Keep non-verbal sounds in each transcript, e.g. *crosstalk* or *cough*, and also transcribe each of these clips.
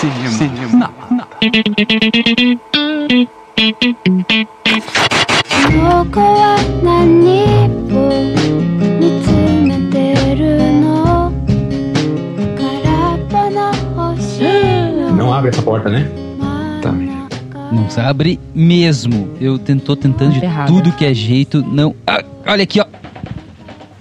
Cinema. Cinema. Não abre essa porta, né? Tá, Não abre mesmo. Eu tô tentando de tá Errada. tudo que é jeito. Não. Ah, olha aqui, ó.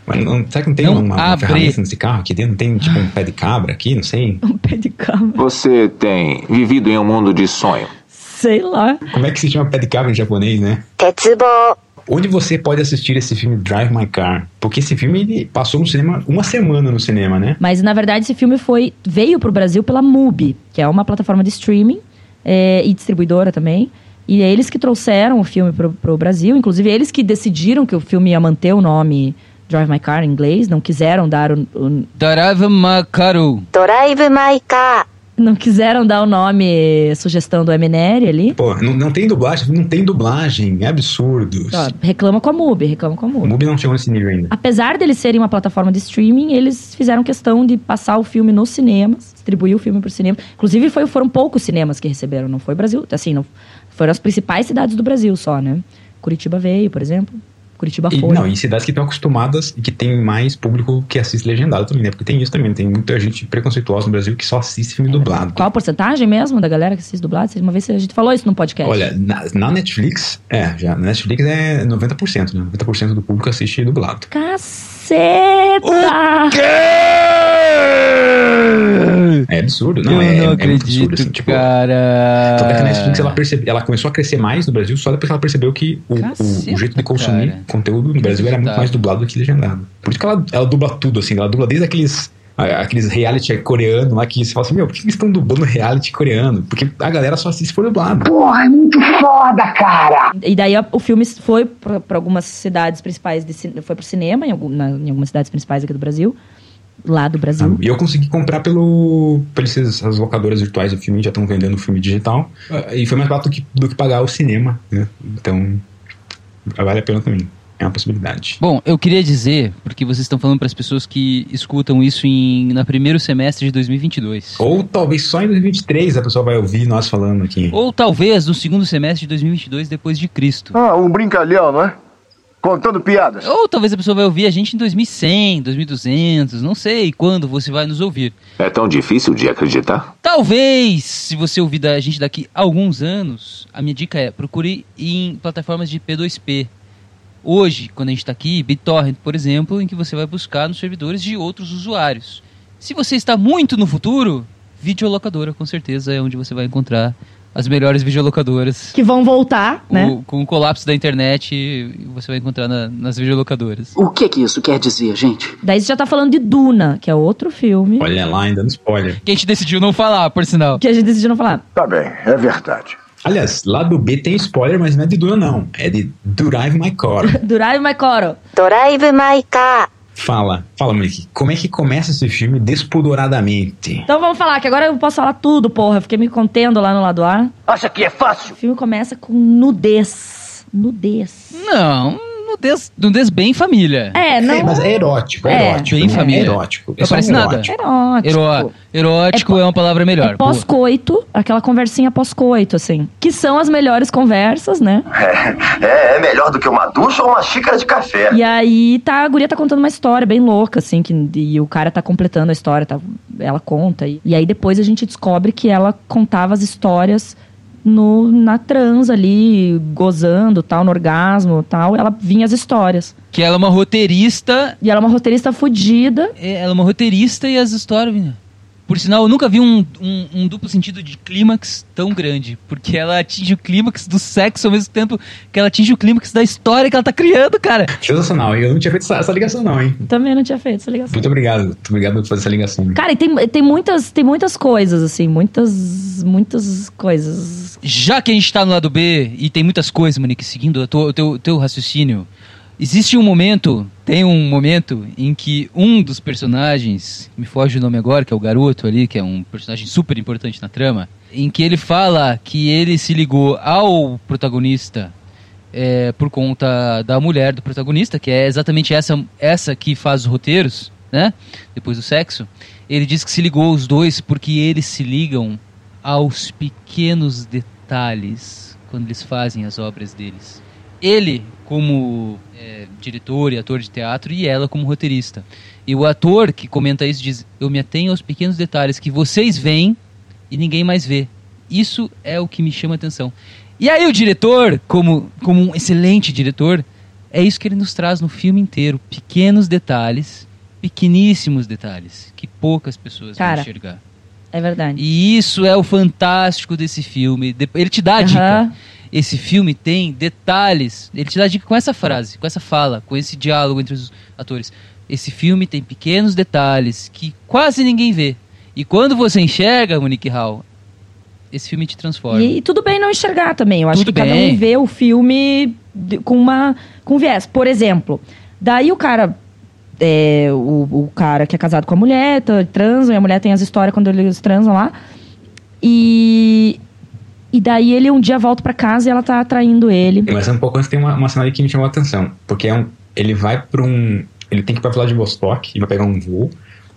Mas não, será que não tem Não uma, uma ferramenta nesse carro aqui dentro? Não tem tipo um pé de cabra aqui? Não sei. *laughs* Um pé de cabra. Você tem vivido em um mundo de sonho. Sei lá. Como é que se chama pé de cabra em japonês, né? 鉄棒 Onde você pode assistir esse filme Drive My Car? Porque esse filme ele passou no cinema uma semana no cinema, né? Mas na verdade esse filme foi veio pro Brasil pela MUBI, que é uma plataforma de streaming é, e distribuidora também. E é eles que trouxeram o filme pro, pro Brasil. Inclusive, eles que decidiram que o filme ia manter o nome Drive My Car em inglês, não quiseram dar o. o Drive My Car. Drive My Car. Não quiseram dar o nome, sugestão do MNR ali? Pô, não, não tem dublagem, não tem dublagem, é absurdo. reclama com a MUBI, reclama com a MUBI. A MUBI não chegou nesse nível ainda. Apesar deles serem uma plataforma de streaming, eles fizeram questão de passar o filme nos cinemas, distribuir o filme para o cinema. Inclusive foi, foram poucos cinemas que receberam, não foi Brasil, assim, não, foram as principais cidades do Brasil só, né? Curitiba veio, por exemplo. Curitiba E, foi. não, e cidades que estão acostumadas e que tem mais público que assiste legendado também, né? Porque tem isso também, tem muita gente preconceituosa no Brasil que só assiste filme dublado. Qual a porcentagem mesmo da galera que assiste dublado? Uma vez a gente falou isso no podcast. Olha, na, na Netflix, é, já, na Netflix é 90%, né? 90% do público assiste dublado. Caceta! É absurdo, não, eu é, não é acredito, muito absurdo, assim, tipo... cara. Tanto é que a Netflix ela, percebe, ela começou a crescer mais no Brasil só depois que ela percebeu que o, o- o Caceta, jeito de consumir cara. conteúdo no Brasil era muito mais dublado do que legendado. Por isso que ela, ela dubla tudo, assim, ela dubla desde aqueles. Aqueles reality coreano lá que você fala assim, meu, por que eles estão dublando reality coreano? Porque a galera só assiste por dublado. E daí o filme foi para algumas cidades principais, de, foi pro cinema, em, algum- na- em algumas cidades principais aqui do Brasil. Lá do Brasil. E eu consegui comprar pelo, pelas as locadoras virtuais do filme, já estão vendendo o filme digital. Ah, E foi mais barato do que, do que pagar o cinema, né? Então, vale a pena também. É uma possibilidade. Bom, eu queria dizer, porque vocês estão falando para as pessoas que escutam isso em, na primeiro semestre de 2022. Ou talvez só em 2023 a pessoa vai ouvir nós falando aqui. Ou talvez no segundo semestre de 2022 depois de Cristo. Ah, um brincalhão, não é? Contando piadas. Ou talvez a pessoa vai ouvir a gente em 2100, 2200, não sei quando você vai nos ouvir. É tão difícil de acreditar? Talvez, se você ouvir da gente daqui a alguns anos, a minha dica é procure em plataformas de P2P. Hoje, quando a gente está aqui, BitTorrent, por exemplo, em que você vai buscar nos servidores de outros usuários. Se você está muito no futuro, videolocadora, com certeza é onde você vai encontrar as melhores videolocadoras. Que vão voltar, né? o, né? Com o colapso da internet, você vai encontrar na, nas videolocadoras. O que que isso quer dizer, gente? Daí você já tá falando de Duna, que é outro filme. Olha lá, ainda no spoiler. Que a gente decidiu não falar, por sinal. Que a gente decidiu não falar. Tá bem, é verdade. Aliás, lado B tem spoiler, mas não é de Duna, não. É de Drive My Car *laughs* Drive My Coro. Drive My Car. Fala, fala, Monique. Como é que começa esse filme despodoradamente? Então vamos falar, que agora eu posso falar tudo, porra. Eu fiquei me contendo lá no lado A. Acha que é fácil? O filme começa com nudez. Nudez. Não, nudez bem família. É, não. É, mas é erótico, é, É. erótico. Bem né? família. É erótico. Não parece nada. erótico. Erótico. Eró- erótico É é, uma palavra melhor. É pós-coito, aquela conversinha pós-coito, assim. Que são as melhores conversas, né? É, é melhor do que uma ducha ou uma xícara de café. E aí tá, a guria tá contando uma história bem louca, assim, que, e o cara tá completando a história, tá, ela conta. E, e aí depois a gente descobre que ela contava as histórias no, na trans ali, gozando, tal, no orgasmo tal. Ela vinha as histórias. Que ela é uma roteirista. E ela é uma roteirista fodida. é, Ela é uma roteirista e as histórias. menina. Por sinal, eu nunca vi um, um- um duplo sentido de clímax tão grande. Porque ela atinge o clímax do sexo ao mesmo tempo que ela atinge o clímax da história que ela tá criando, cara. Sensacional. Eu não tinha feito essa, essa ligação, não, hein? Também não tinha feito essa ligação. Muito obrigado. Muito obrigado por fazer essa ligação. Cara, e tem, tem, muitas, tem muitas coisas, assim, muitas, muitas coisas. Já que a gente tá no lado B e tem muitas coisas, Monique, seguindo o teu, teu, teu raciocínio, existe um momento, tem um momento em que um dos personagens, me foge o nome agora, que é o garoto ali, que é um personagem super importante na trama, em que ele fala que ele se ligou ao protagonista é, por conta da mulher do protagonista, que é exatamente essa, essa que faz os roteiros, né? Depois do sexo. Ele diz que se ligou aos dois porque eles se ligam aos pequenos detalhes quando eles fazem as obras deles. Ele como é, diretor e ator de teatro e ela como roteirista. E o ator que comenta isso diz: Eu me atenho aos pequenos detalhes que vocês veem e ninguém mais vê. Isso é o que me chama a atenção. E aí o diretor, como, como um excelente diretor, é isso que ele nos traz no filme inteiro. Pequenos detalhes, pequeníssimos detalhes, que poucas pessoas Cara, vão enxergar. É verdade. E isso é o fantástico desse filme. Ele te dá a dica. Aham. Esse filme tem detalhes. Ele te dá dica com essa frase, com essa fala, com esse diálogo entre os atores. Esse filme tem pequenos detalhes que quase ninguém vê. E quando você enxerga, Monique Hall, esse filme te transforma. E, e tudo bem não enxergar também. Eu acho Tudo que cada bem. um vê o filme com uma com viés. Por exemplo, daí o cara é, o, o cara que é casado com a mulher, tá, transam, e a mulher tem as histórias quando eles transam lá. E e daí ele um dia volta pra casa e ela tá traindo ele. Mas um pouco antes tem uma, uma cena aí que me chamou a atenção. Porque é um, ele vai pra um. Ele tem que ir pra Vladivostok e vai pegar um voo.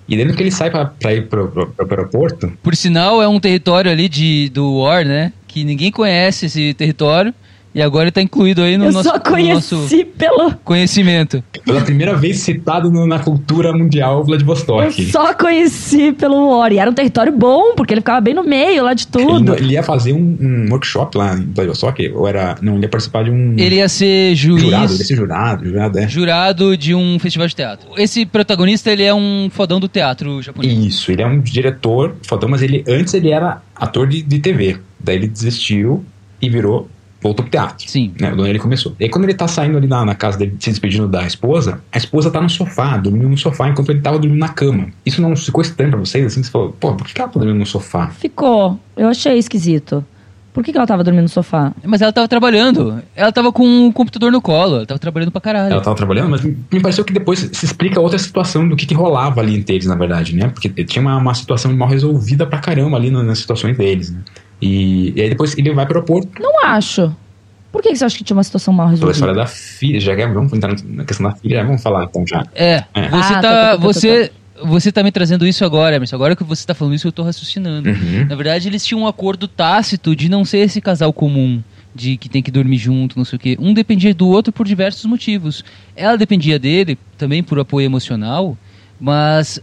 E dentro que ele sai pra, pra ir pro, pro, pro aeroporto, Por sinal, é um território ali de, do War, né? Que ninguém conhece esse território. E agora ele tá incluído aí no Eu nosso, só no conheci nosso pelo conhecimento. pela primeira vez citado no- na cultura mundial eu Vladivostok. só conheci pelo War. E era um território bom, porque ele ficava bem no meio lá de Ele, tudo. não- ele ia fazer um, um workshop lá em Vladivostok, ou era. Não, ele ia participar de um. Ele ia ser juiz. jurado, ele ia ser jurado, jurado, é. jurado de um festival de teatro. Esse protagonista, ele é um fodão do teatro japonês. Isso, ele é um diretor fodão, mas ele antes ele era ator de, de TV. Daí ele desistiu e virou. Voltou pro teatro. Sim. Né, ele começou. E aí, quando ele tá saindo ali na, na casa dele, se despedindo da esposa, a esposa tá no sofá, dormindo no sofá, enquanto ele tava dormindo na cama. Isso não ficou estranho pra vocês? Assim, você falou, pô, por que ela tá dormindo no sofá? Ficou. Eu achei esquisito. Por que, que ela tava dormindo no sofá? Mas ela tava trabalhando. Ela tava com o computador no colo. Ela tava trabalhando pra caralho. Ela tava trabalhando, mas me pareceu que depois se explica outra situação do que, que rolava ali entre eles, na verdade, né? Porque tinha uma, uma situação mal resolvida pra caramba ali na- nas situações deles, né? E, e aí depois ele vai pro aeroporto, Não acho. Por que, você acha que tinha uma situação mal pela resolvida? história da filha, já que vamos entrar na questão da filha, vamos falar então já. É, É. você Ah, tá, tá, tá. tá, tá, você, você tá me trazendo isso agora, Emerson. Agora que você tá falando isso, eu tô raciocinando. Uhum. Na verdade, eles tinham um acordo tácito de não ser esse casal comum. De que tem que dormir junto, não sei o quê. Um dependia do outro por diversos motivos. Ela dependia dele também por apoio emocional, mas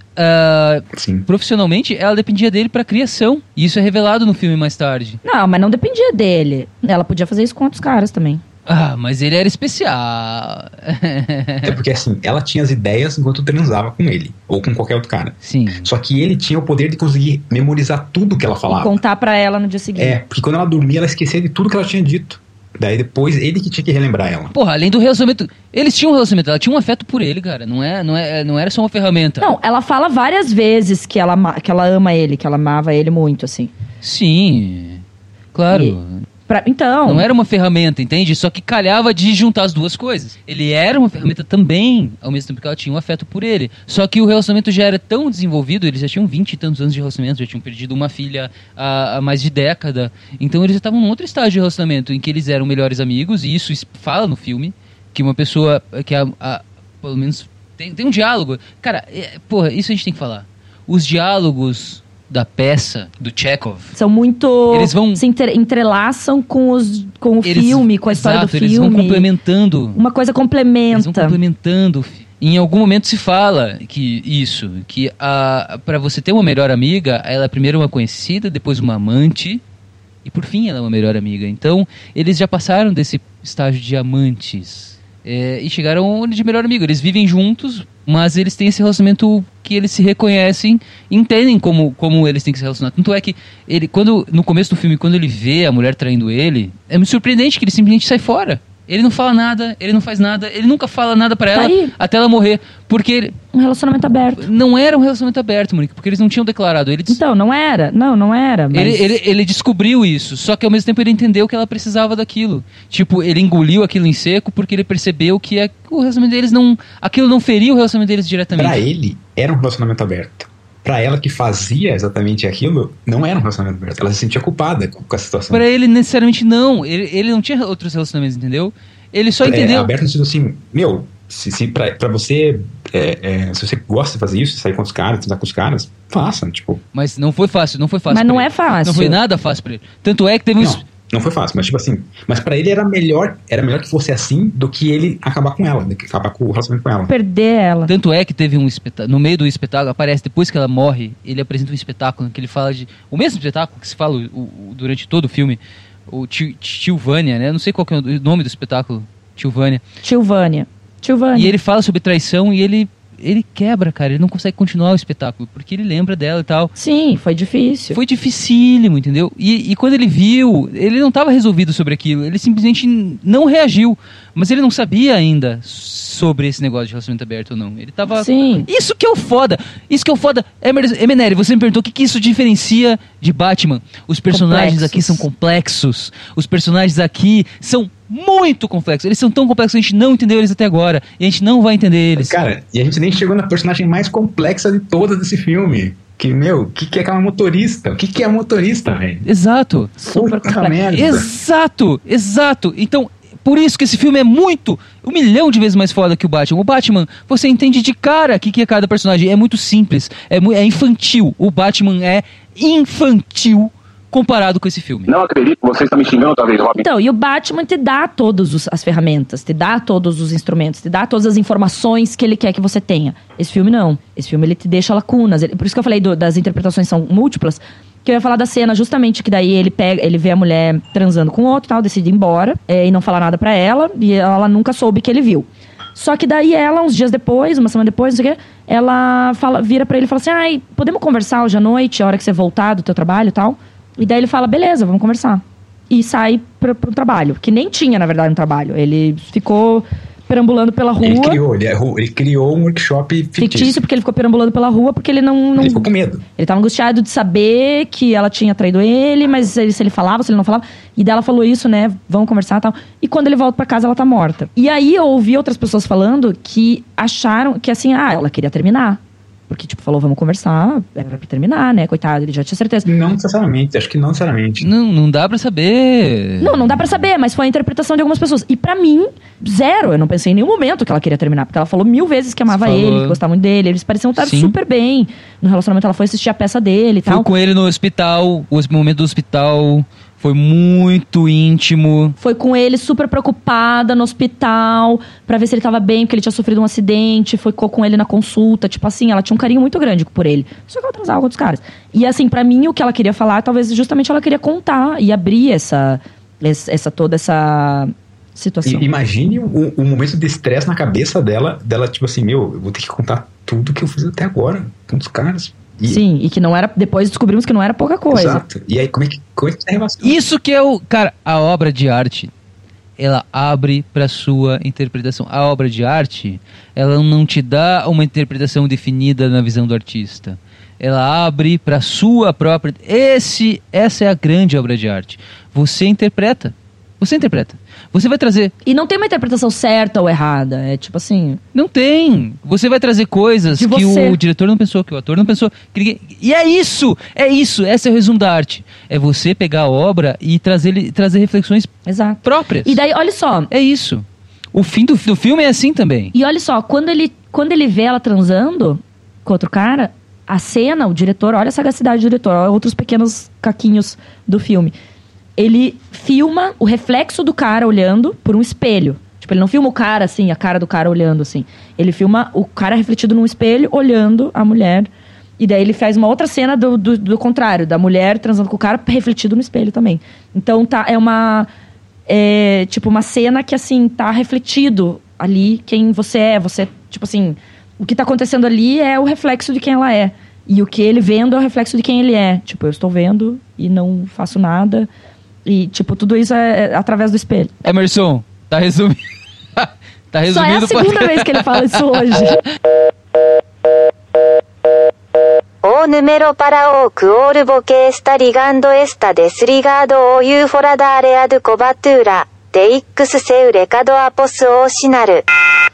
Sim. profissionalmente ela dependia dele pra criação. E isso é revelado no filme mais tarde. Não, mas não dependia dele. Ela podia fazer isso com outros caras também. Ah, mas ele era especial. É porque assim, ela tinha as ideias enquanto transava com ele, ou com qualquer outro cara. Sim. Só que ele tinha o poder de conseguir memorizar tudo que ela E falava. contar pra ela no dia seguinte. É, porque quando ela dormia, ela esquecia de tudo que ela tinha dito. Daí depois ele que tinha que relembrar ela. Porra, além do relacionamento. Eles tinham um relacionamento, ela tinha um afeto por ele, cara. Não, é, não, é, não era só uma ferramenta. Não, ela fala várias vezes que ela, que ela ama ele, que ela amava ele muito, assim. Sim. Claro. Pra- então, Não era uma ferramenta, entende? Só que calhava de juntar as duas coisas. Ele era uma ferramenta também, ao mesmo tempo que ela tinha um afeto por ele. Só que o relacionamento já era tão desenvolvido, eles já tinham 20 e tantos anos de relacionamento, já tinham perdido uma filha há, há mais de década. Então eles já estavam num outro estágio de relacionamento, em que eles eram melhores amigos, e isso fala no filme, que uma pessoa que a, a- pelo menos tem, tem um diálogo. Cara, é, porra, isso a gente tem que falar. Os diálogos da peça, do Chekhov, são muito. Eles vão- se entre- entrelaçam com, os, com o eles- filme, com a história exato, do eles filme. vão complementando Uma coisa Eles vão complementa. complementando. Em algum momento se fala que isso, que a para você ter uma melhor amiga, ela é primeiro uma conhecida, depois uma amante e por fim ela é uma melhor amiga. Então eles já passaram desse estágio de amantes é, e chegaram de melhor amigo. Eles vivem juntos, mas eles têm esse relacionamento que eles se reconhecem, entendem como, como eles têm que se relacionar. Tanto é que ele, quando no começo do filme, quando ele vê a mulher traindo ele, é muito surpreendente que ele simplesmente sai fora. Ele não fala nada, ele não faz nada, ele nunca fala nada pra Tá ela aí. até ela morrer, porque ele, Um relacionamento aberto. não era um relacionamento aberto, Monique, porque eles não tinham declarado. Ele, des- Então, não era. Não, não era. Mas... ele, ele, ele descobriu isso, só que ao mesmo tempo ele entendeu que ela precisava daquilo. Tipo, ele engoliu aquilo em seco porque ele percebeu que é- o relacionamento deles não. Aquilo não feria o relacionamento deles diretamente. Pra ele, era um relacionamento aberto. Pra ela que fazia exatamente aquilo, não era um relacionamento aberto. Ela se sentia culpada com, com a situação. Pra ele, necessariamente, não. Ele, ele não tinha outros relacionamentos, entendeu? Ele só É, entendeu. aberto no sentido assim, meu, se, se pra, pra você, é, é, se você gosta de fazer isso, sair com os caras, transar com os caras, faça, tipo, Mas não foi fácil, não foi fácil. Mas não ele. é fácil. Não foi nada fácil pra ele. Tanto é que teve um. Não, foi fácil, mas tipo assim, mas pra ele era melhor, era melhor que fosse assim do que ele acabar com ela, do que acabar com o relacionamento com ela. Perder ela. Tanto é que teve um espetáculo. No meio do espetáculo, aparece depois que ela morre, ele apresenta um espetáculo que ele fala de. O mesmo espetáculo que se fala o- o- durante todo o filme, o Ti- Tilvânia, né? Não sei qual que é o nome do espetáculo. Tilvânia. Tilvânia. Tilvânia. E ele fala sobre traição e ele. Ele quebra, cara. Ele não consegue continuar o espetáculo, porque ele lembra dela e tal. Sim, foi difícil. Foi dificílimo, entendeu? E, e quando ele viu, ele não estava resolvido sobre aquilo. Ele simplesmente não reagiu. Mas ele não sabia ainda sobre esse negócio de relacionamento aberto ou não. Ele tava. Sim. Isso que é o foda. Isso que é o foda. Emeneri, você me perguntou o que, que isso diferencia de Batman. Os personagens Complexos. aqui são complexos. Os personagens aqui são muito complexos. Eles são tão complexos que a gente não entendeu eles até agora. E a gente não vai entender eles. Cara, e a gente nem chegou na personagem mais complexa de todas desse filme. Que, meu, o que, que é aquela motorista? O que, que é motorista, velho? Exato. Puta merda. Exato, exato. Então, por isso que esse filme é muito, um milhão de vezes mais foda que o Batman. O Batman, você entende de cara o que, que é cada personagem. É muito simples, é, é infantil. O Batman é infantil comparado com esse filme. Não acredito que você está me xingando outra vez, Robin. Então, e o Batman te dá todas as ferramentas, te dá todos os instrumentos, te dá todas as informações que ele quer que você tenha. Esse filme não. Esse filme ele te deixa lacunas. Ele- por isso que eu falei do- das interpretações são múltiplas. Que eu ia falar da cena justamente que daí ele pega, ele vê a mulher transando com outro, e tal, decide ir embora é, e não falar nada pra ela e ela nunca soube que ele viu. Só que daí ela, uns dias depois, uma semana depois, não sei o quê, ela fala, vira pra ele e fala assim: ai, podemos conversar hoje à noite, a hora que você voltar do teu trabalho e tal? E daí ele fala: beleza, vamos conversar. E sai pra, pro trabalho, que nem tinha, na verdade, um trabalho. Ele ficou perambulando pela rua. Ele criou, ele, errou- ele criou um workshop fictício. Fictício, porque ele ficou perambulando pela rua, porque ele não. não Ele ficou com medo. ele tava angustiado de saber que ela tinha traído ele, mas ele- se ele falava, se ele não falava. E daí ela falou isso, né? Vamos conversar e tal. E quando ele volta pra casa, ela tá morta. E aí eu ouvi outras pessoas falando que acharam que assim, ah, ela queria terminar. Porque, tipo, falou, vamos conversar, era pra terminar, né? Coitado, ele já tinha certeza. Não necessariamente, acho que não necessariamente. Não, não dá pra saber. Não, não dá pra saber, mas foi a interpretação de algumas pessoas. E pra mim, zero. Eu não pensei em nenhum momento que ela queria terminar. Porque ela falou mil vezes que amava Falou. ele, que gostava muito dele. Eles pareciam estar Sim. super bem no relacionamento. Ela foi assistir a peça dele e Fui tal. com ele no hospital, o momento do hospital foi muito íntimo. Foi com ele super preocupada no hospital pra ver se ele tava bem, porque ele tinha sofrido um acidente. Foi co- com ele na consulta. Tipo assim, ela tinha um carinho muito grande por ele. Só que ela transava com outros caras. E assim, pra mim, o que ela queria falar, talvez justamente ela queria contar e abrir essa, essa, toda essa situação. Imagine o, o momento de estresse na cabeça dela, dela tipo assim, meu, eu vou ter que contar tudo que eu fiz até agora com os caras. E- Sim, e que não era. Depois descobrimos que não era pouca coisa. Exato. E aí, como é que, como é que tá a relação? Isso que é o. Cara, a obra de arte, ela abre pra sua interpretação. A obra de arte, ela não te dá uma interpretação definida na visão do artista. Ela abre pra sua própria. Esse, essa é a grande obra de arte. Você interpreta. Você interpreta. Você vai trazer. E não tem uma interpretação certa ou errada. É tipo assim. Não tem. Você vai trazer coisas que o diretor não pensou, que o ator não pensou. que E é isso! É isso! Esse é o resumo da arte. É você pegar a obra e trazer, trazer reflexões Exato. próprias. E daí, olha só. É isso. O fim do, do filme é assim também. E olha só, quando ele, quando ele vê ela transando com outro cara, a cena, o diretor, olha a sagacidade do diretor, olha outros pequenos caquinhos do filme. Ele filma o reflexo do cara olhando por um espelho. Tipo, ele não filma o cara assim, a cara do cara olhando assim. Ele filma o cara refletido num espelho olhando a mulher. E daí ele faz uma outra cena do, do, do contrário, da mulher transando com o cara refletido no espelho também. Então tá, é uma. É, tipo, uma cena que assim, tá refletido ali quem você é. Você, tipo assim, o que tá acontecendo ali é o reflexo de quem ela é. E o que ele vendo é o reflexo de quem ele é. Tipo, eu estou vendo e não faço nada. E, tipo, tudo isso é, é através do espelho. Emerson, tá resumindo. *laughs* tá resumindo. Só é a segunda vez que ele fala isso hoje. *laughs* O número para o cuore boque está ligando está desligado o ufora da área do cobatura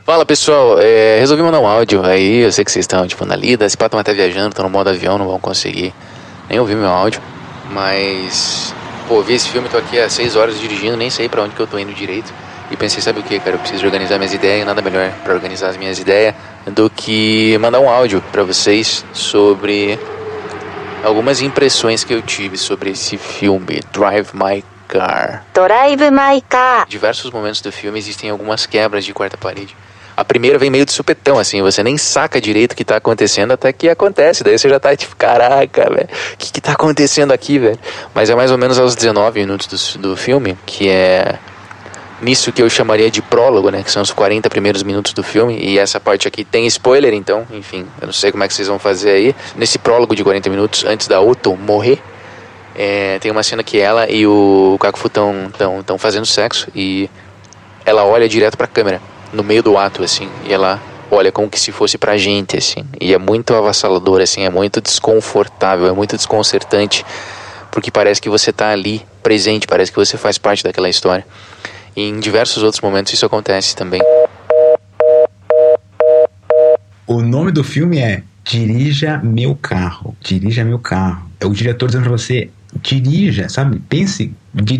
Fala pessoal, é, resolvi mandar um áudio aí, eu sei que vocês estão tipo na lida, se estão tá até viajando, estão no modo avião, não vão conseguir nem ouvir meu áudio, mas pô, vi esse filme, tô aqui há seis horas dirigindo, nem sei para onde que eu tô indo direito. E pensei, sabe o que, cara? Eu preciso organizar minhas ideias, nada melhor para organizar as minhas ideias do que mandar um áudio para vocês sobre algumas impressões que eu tive sobre esse filme, Drive My Car. Drive My Car. Em diversos momentos do filme existem algumas quebras de quarta parede a primeira vem meio de supetão, assim, você nem saca direito o que tá acontecendo até que acontece. Daí você já tá tipo, caraca, velho, o que que tá acontecendo aqui, velho? Mas é mais ou menos aos 19 minutos do, do filme, que é nisso que eu chamaria de prólogo, né? Que são os 40 primeiros minutos do filme. E essa parte aqui tem spoiler, então, enfim, eu não sei como é que vocês vão fazer aí. Nesse prólogo de 40 minutos, antes da Otto morrer, é, tem uma cena que ela e o Kakufu estão tão, tão fazendo sexo e ela olha direto pra câmera, no meio do ato, assim, e ela olha como que se fosse pra gente, assim. E é muito avassalador, assim, é muito desconfortável, é muito desconcertante, porque parece que você tá ali, presente, parece que você faz parte daquela história. E em diversos outros momentos isso acontece também. O nome do filme é Dirija Meu Carro. Dirija Meu Carro. É o diretor dizendo pra você, dirija, sabe? Pense,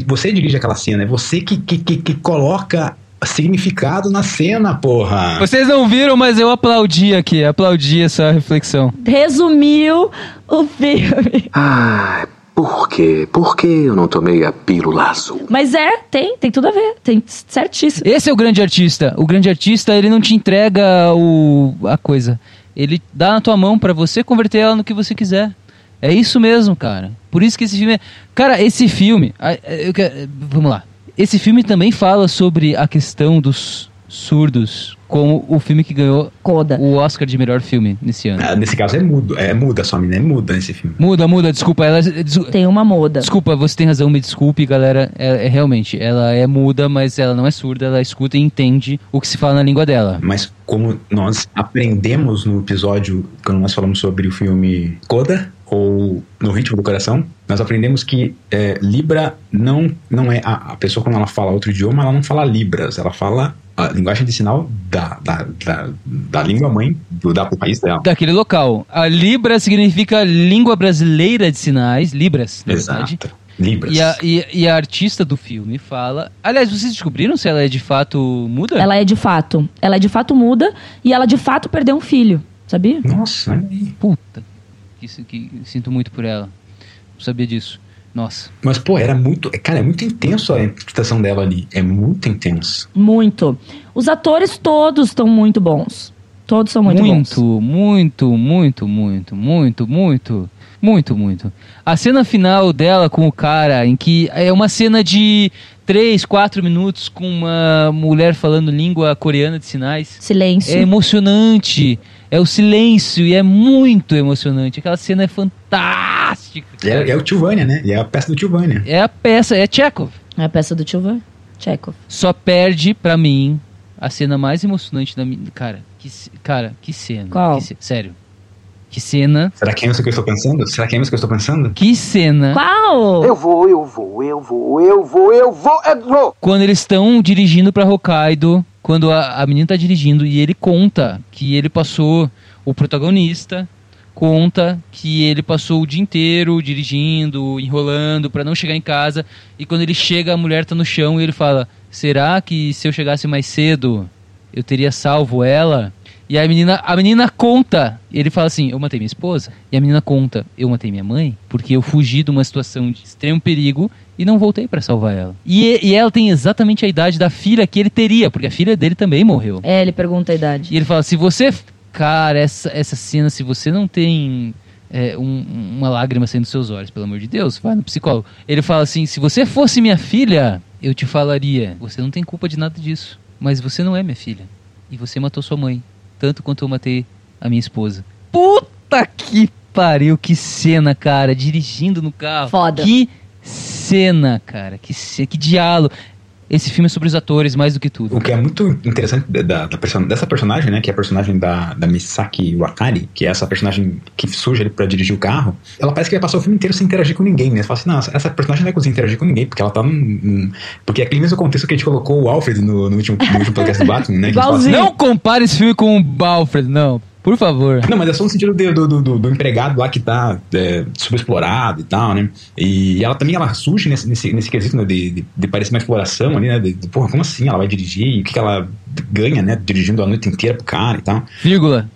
você dirige aquela cena, é você que, que, que, que coloca significado na cena, porra. Vocês não viram, mas eu aplaudi aqui, aplaudi essa reflexão. Resumiu o filme. Ai, por quê? Por que eu não tomei a pílula azul? Mas é, tem, tem tudo a ver. Tem certíssimo. Esse é o grande artista. O grande artista, ele não te entrega o, a coisa. Ele dá na tua mão pra você converter ela no que você quiser. É isso mesmo, cara. Por isso que esse filme é... Cara, esse filme... ah, eu quero- Vamos lá. Esse filme também fala sobre a questão dos surdos, como o filme que ganhou Coda. o Oscar de melhor filme nesse ano. Ah, Nesse caso é mudo, é muda, só menina é muda nesse filme. Muda, muda, desculpa. Ela, des- Tem uma moda. Desculpa, você tem razão, me desculpe, galera. É, é realmente, ela é muda, mas ela não é surda, ela escuta e entende o que se fala na língua dela. Mas como nós aprendemos no episódio, quando nós falamos sobre o filme Coda, ou No Ritmo do Coração, nós aprendemos que é, Libra não, não é... A, a pessoa, quando ela fala outro idioma, ela não fala Libras, ela fala a linguagem de sinal da, da, da, da língua mãe do, da, do país dela. Daquele local. A Libra significa Língua Brasileira de Sinais, Libras, na verdade. Exato. Libras. E a, e, e a artista do filme fala. Aliás, vocês descobriram se ela é de fato muda? Ela é de fato. Ela é de fato muda e ela de fato perdeu um filho. Sabia? Nossa. Puta. Que, que, sinto muito por ela. Não sabia disso. Nossa. Mas, pô, era muito. Cara, é muito intenso a interpretação dela ali. É muito intenso. Muito. Os atores todos estão muito bons. Todos são muito, muito, bons. muito, muito, muito, muito, muito, muito, muito. A cena final dela com o cara, em que é uma cena de 3, 4 minutos com uma mulher falando língua coreana de sinais. Silêncio. É emocionante. É o silêncio e é muito emocionante. Aquela cena é fantástica. É, é o Tilvânia, né? E é a peça do Tilvânia. É a peça, é Chekhov. É a peça do Tchuvan. Chekhov. Só perde pra mim a cena mais emocionante da minha. Cara, que, cara, que cena. Qual? Que ce- Sério. Que cena. Será que é isso que eu estou pensando? Será que é isso que eu estou pensando? Que cena. Qual? Eu vou, eu vou, eu vou, eu vou, eu vou, eu vou. Quando eles estão dirigindo pra Hokkaido, quando a, a menina tá dirigindo e ele conta que ele passou, o protagonista conta que ele passou o dia inteiro dirigindo, enrolando pra não chegar em casa e quando ele chega a mulher tá no chão e ele fala: "Será que se eu chegasse mais cedo eu teria salvo ela?" E a menina, a menina conta, ele fala assim: "Eu matei minha esposa". E a menina conta: "Eu matei minha mãe porque eu fugi de uma situação de extremo perigo e não voltei pra salvar ela". E, e ela tem exatamente a idade da filha que ele teria, porque a filha dele também morreu. É, ele pergunta a idade. E ele fala: se você. Cara, essa, essa cena, se você não tem é, um- uma lágrima saindo dos seus olhos, pelo amor de Deus, vai no psicólogo. Ele fala assim: se você fosse minha filha, eu te falaria: você não tem culpa de nada disso. Mas você não é minha filha. E você matou sua mãe. Tanto quanto eu matei a minha esposa. Puta que pariu, que cena, cara. Dirigindo no carro. Foda. Que cena, cara. Que, ce- que diálogo. Esse filme é sobre os atores mais do que tudo. O que é muito interessante da, da person- dessa personagem, né? Que é a personagem da, da Misaki Wakari, que é essa personagem que surge ali pra dirigir o carro. Ela parece que vai passar o filme inteiro sem interagir com ninguém, né? Você fala assim, não, essa personagem não vai conseguir interagir com ninguém, porque ela tá num. num- porque é aquele mesmo contexto que a gente colocou o Alfred no, no último, no último podcast do Batman, né? assim. Não compare esse filme com o Alfred, não. Por favor. Não, mas é só no sentido de- do, do, do- do empregado lá que tá é, subexplorado e tal, né? E ela também ela surge nesse, nesse, nesse quesito né, de, de, de parecer uma exploração ali, né? De, de, porra, como assim? Ela vai dirigir? E o que, que ela ganha, né? Dirigindo a noite inteira pro cara e tal. Vírgula.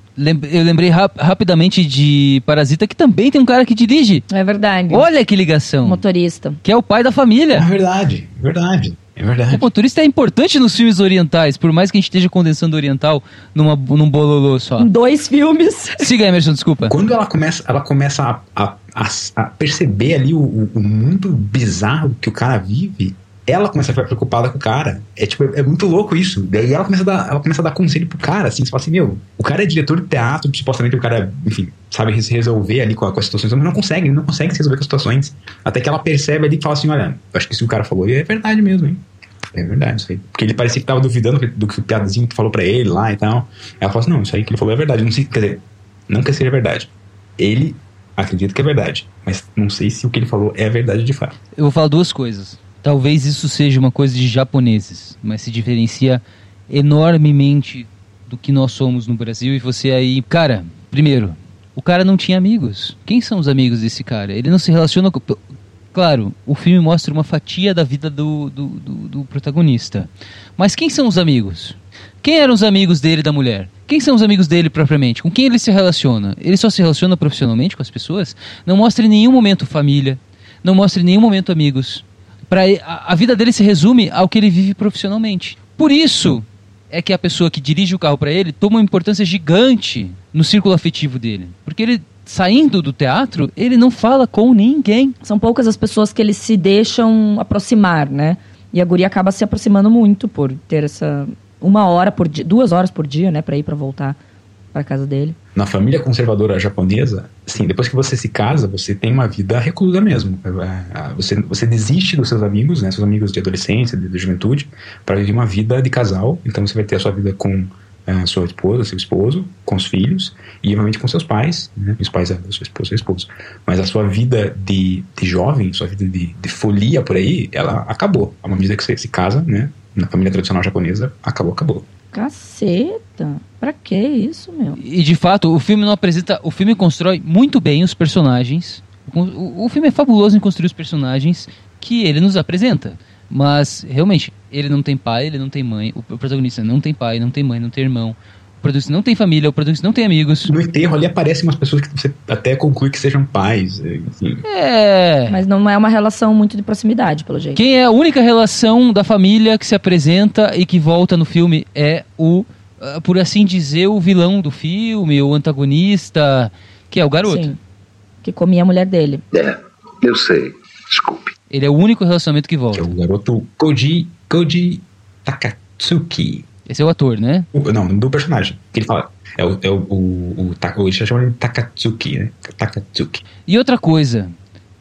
Eu lembrei rap- rapidamente de Parasita, que também tem um cara que dirige. É verdade. Olha que ligação. Motorista. Que é o pai da É família. verdade, é verdade. É verdade. O motorista é importante nos filmes orientais, por mais que a gente esteja condensando o oriental numa, num bololô só. Em dois filmes. Siga, Emerson, desculpa. Quando ela começa, ela começa a, a, a- a perceber ali o- o mundo bizarro que o cara vive, ela começa a ficar preocupada com o cara. É tipo, é, é muito louco isso. Daí ela começa a dar, ela começa a dar conselho pro cara, assim, você fala assim, meu, o cara é diretor de teatro, supostamente o cara, enfim, sabe se resolver ali com, a- com as situações, mas não consegue, não consegue se resolver com as situações. Até que ela percebe ali e fala assim, olha, acho que isso que o cara falou é verdade mesmo, hein? É verdade isso aí. Porque ele parecia que tava duvidando do que o piadazinho que falou pra ele lá e tal. Ela falou assim, não, isso aí que ele falou é verdade. Não sei, quer dizer, não que seja verdade. Ele acredita que é verdade, mas não sei se o que ele falou é verdade de fato. Eu vou falar duas coisas. Talvez isso seja uma coisa de japoneses, mas se diferencia enormemente do que nós somos no Brasil. E você aí, cara, primeiro, o cara não tinha amigos. Quem são os amigos desse cara? Ele não se relaciona com. Claro, o filme mostra uma fatia da vida do, do, do, do protagonista. Mas quem são os amigos? Quem eram os amigos dele da mulher? Quem são os amigos dele propriamente? Com quem ele se relaciona? Ele só se relaciona profissionalmente com as pessoas? Não mostra em nenhum momento família. Não mostra em nenhum momento amigos. Pra, e- a, vida dele se resume ao que ele vive profissionalmente. Por isso é que a pessoa que dirige o carro para ele toma uma importância gigante no círculo afetivo dele. Porque ele, saindo do teatro, ele não fala com ninguém. São poucas as pessoas que eles se deixam aproximar, né? E a guria acaba se aproximando muito por ter essa uma hora por dia, duas horas por dia, né, Pra ir pra voltar pra casa dele. Na família conservadora japonesa, sim, depois que você se casa, você tem uma vida reclusa mesmo. É, é, Você, você desiste dos seus amigos, né, seus amigos de adolescência, de, de juventude, para viver uma vida de casal. Então você vai ter a sua vida com é, sua esposa, seu esposo, com os filhos e, obviamente, com seus pais. Né? Os pais da sua esposa, seu esposo. Mas a sua vida de, de jovem, sua vida de, de folia por aí, ela acabou. A medida que você se casa, né, na família tradicional japonesa, acabou, acabou. Caceta. Pra que isso, meu? E de fato, o filme não apresenta. O filme constrói muito bem os personagens. O, o- filme é fabuloso em construir os personagens que ele nos apresenta. Mas, realmente, ele não tem pai, ele não tem mãe. O protagonista não tem pai, não tem mãe, não tem irmão. O protagonista não tem família, o protagonista não tem amigos. No enterro ali aparecem umas pessoas que você até conclui que sejam pais. Enfim. É. Mas não é uma relação muito de proximidade, pelo jeito. Quem é a única relação da família que se apresenta e que volta no filme é o, ah, por assim dizer, o vilão do filme, o antagonista, que é o garoto. Sim. Que comia a mulher dele. É, eu sei. Desculpe. Ele é o único relacionamento que Que volta. é o garoto Koji, Koji Takatsuki. Esse é o ator, né? O- não, do personagem. Que ele fala. É o. É o, o, o, ele chama de Takatsuki, né? Takatsuki. E outra coisa,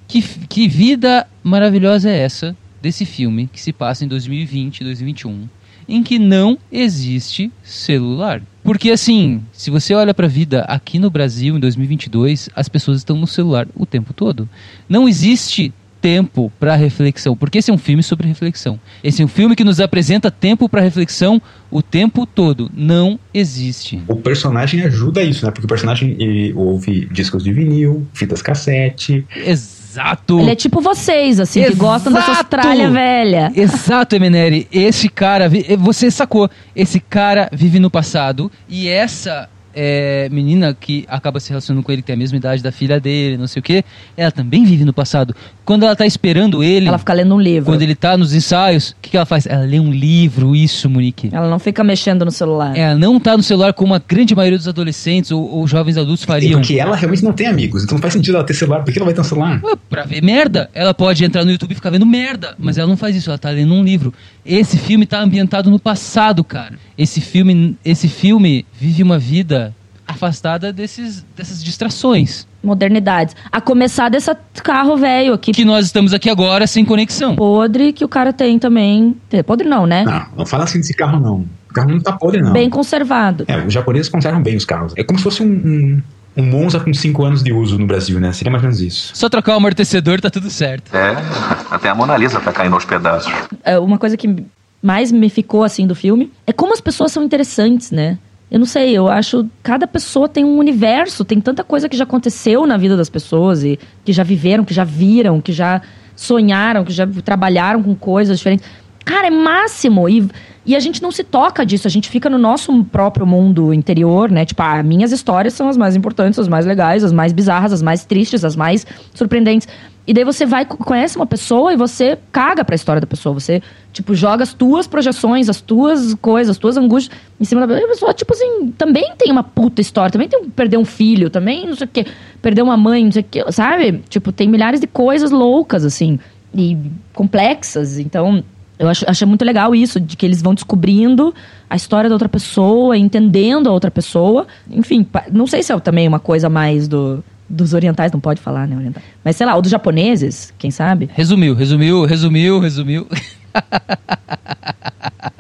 que, que vida maravilhosa é essa desse filme que se passa em 2020, 2021, em que não existe celular? Porque assim, se você olha pra vida aqui no Brasil em 2022, as pessoas estão no celular o tempo todo. Não existe tempo para reflexão, porque esse é um filme sobre reflexão. Esse é um filme que nos apresenta tempo para reflexão o tempo todo. Não existe. O personagem ajuda isso, né? Porque o personagem ele ouve discos de vinil, fitas cassete. Exato. Ele é tipo vocês, assim, que gostam dessa Exato! Austrália velha. Exato, Emeneri. Esse cara, vi- você sacou, esse cara vive no passado e essa é, menina que acaba se relacionando com ele, que tem a mesma idade da filha dele, não sei o que, ela também vive no passado. Quando ela tá esperando ele, Ela fica lendo um livro. quando ele tá nos ensaios, o que, que ela faz? Ela lê um livro, isso, Monique. Ela não fica mexendo no celular. Ela não tá no celular como a grande maioria dos adolescentes ou, ou jovens adultos fariam. Porque ela realmente não tem amigos. Então não faz sentido ela ter celular. Por que ela vai ter um celular? Ué, Pra ver merda. Ela pode entrar no YouTube e ficar vendo merda. Mas ela não faz isso, ela tá lendo um livro. Esse filme tá ambientado no passado, cara. Esse filme, esse filme vive uma vida afastada desses, dessas distrações. Modernidades. A começar desse carro velho aqui, Que nós estamos aqui agora sem conexão. podre, que o cara tem também. Tem- Podre não, né? Não, não fala assim desse carro, não. O carro não tá podre, não. Bem conservado. É, os japoneses conservam bem os carros. É como se fosse um, um, um Monza com 5 anos de uso no Brasil, né? Seria mais ou menos isso. Só trocar o amortecedor tá tudo certo. É, *laughs* até a Mona Lisa tá caindo aos pedaços. É, Uma coisa que mais me ficou assim do filme é como as pessoas são interessantes, né? Eu não sei, eu acho cada pessoa tem um universo, tem tanta coisa que já aconteceu na vida das pessoas e que já viveram, que já viram, que já sonharam, que já trabalharam com coisas diferentes. Cara, é máximo. E, e a gente não se toca disso, a gente fica no nosso próprio mundo interior, né? Tipo, ah, minhas histórias são as mais importantes, as mais legais, as mais bizarras, as mais tristes, as mais surpreendentes. E daí você vai, conhece uma pessoa e você caga pra história da pessoa. Você, tipo, joga as tuas projeções, as tuas coisas, as tuas angústias em cima da pessoa. E a pessoa, tipo assim, também tem uma puta história. Também tem um, perder um filho, também não sei o quê. Perder uma mãe, não sei o quê, sabe? Tipo, tem milhares de coisas loucas, assim. E complexas. Então, eu acho, acho muito legal isso, de que eles vão descobrindo a história da outra pessoa, entendendo a outra pessoa. Enfim, não sei se é também uma coisa mais do, dos orientais, não pode falar, né? Orientais. Mas sei lá, ou dos japoneses, quem sabe? Resumiu, resumiu, resumiu, resumiu. *laughs*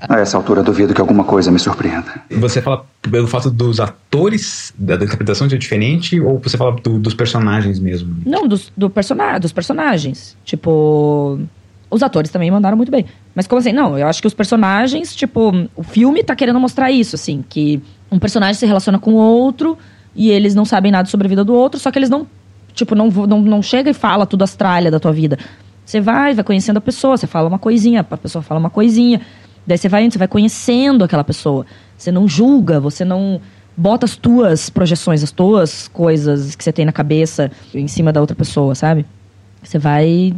A essa altura, duvido que alguma coisa me surpreenda. Você fala pelo fato dos atores, da, da interpretação ser diferente, ou você fala do- dos personagens mesmo? Não, dos, do persona dos personagens. Tipo. Os atores também mandaram muito bem. Mas como assim? Não, eu acho que os personagens, tipo, o filme tá querendo mostrar isso, assim, que um personagem se relaciona com o outro e eles não sabem nada sobre a vida do outro, só que eles não, tipo, não, não, não chega e fala tudo as da tua vida. Você vai, vai conhecendo a pessoa, você fala uma coisinha, a pessoa fala uma coisinha. Daí você vai você vai conhecendo aquela pessoa. Você não julga, você não bota as tuas projeções, as tuas coisas que você tem na cabeça em cima da outra pessoa, sabe? Você vai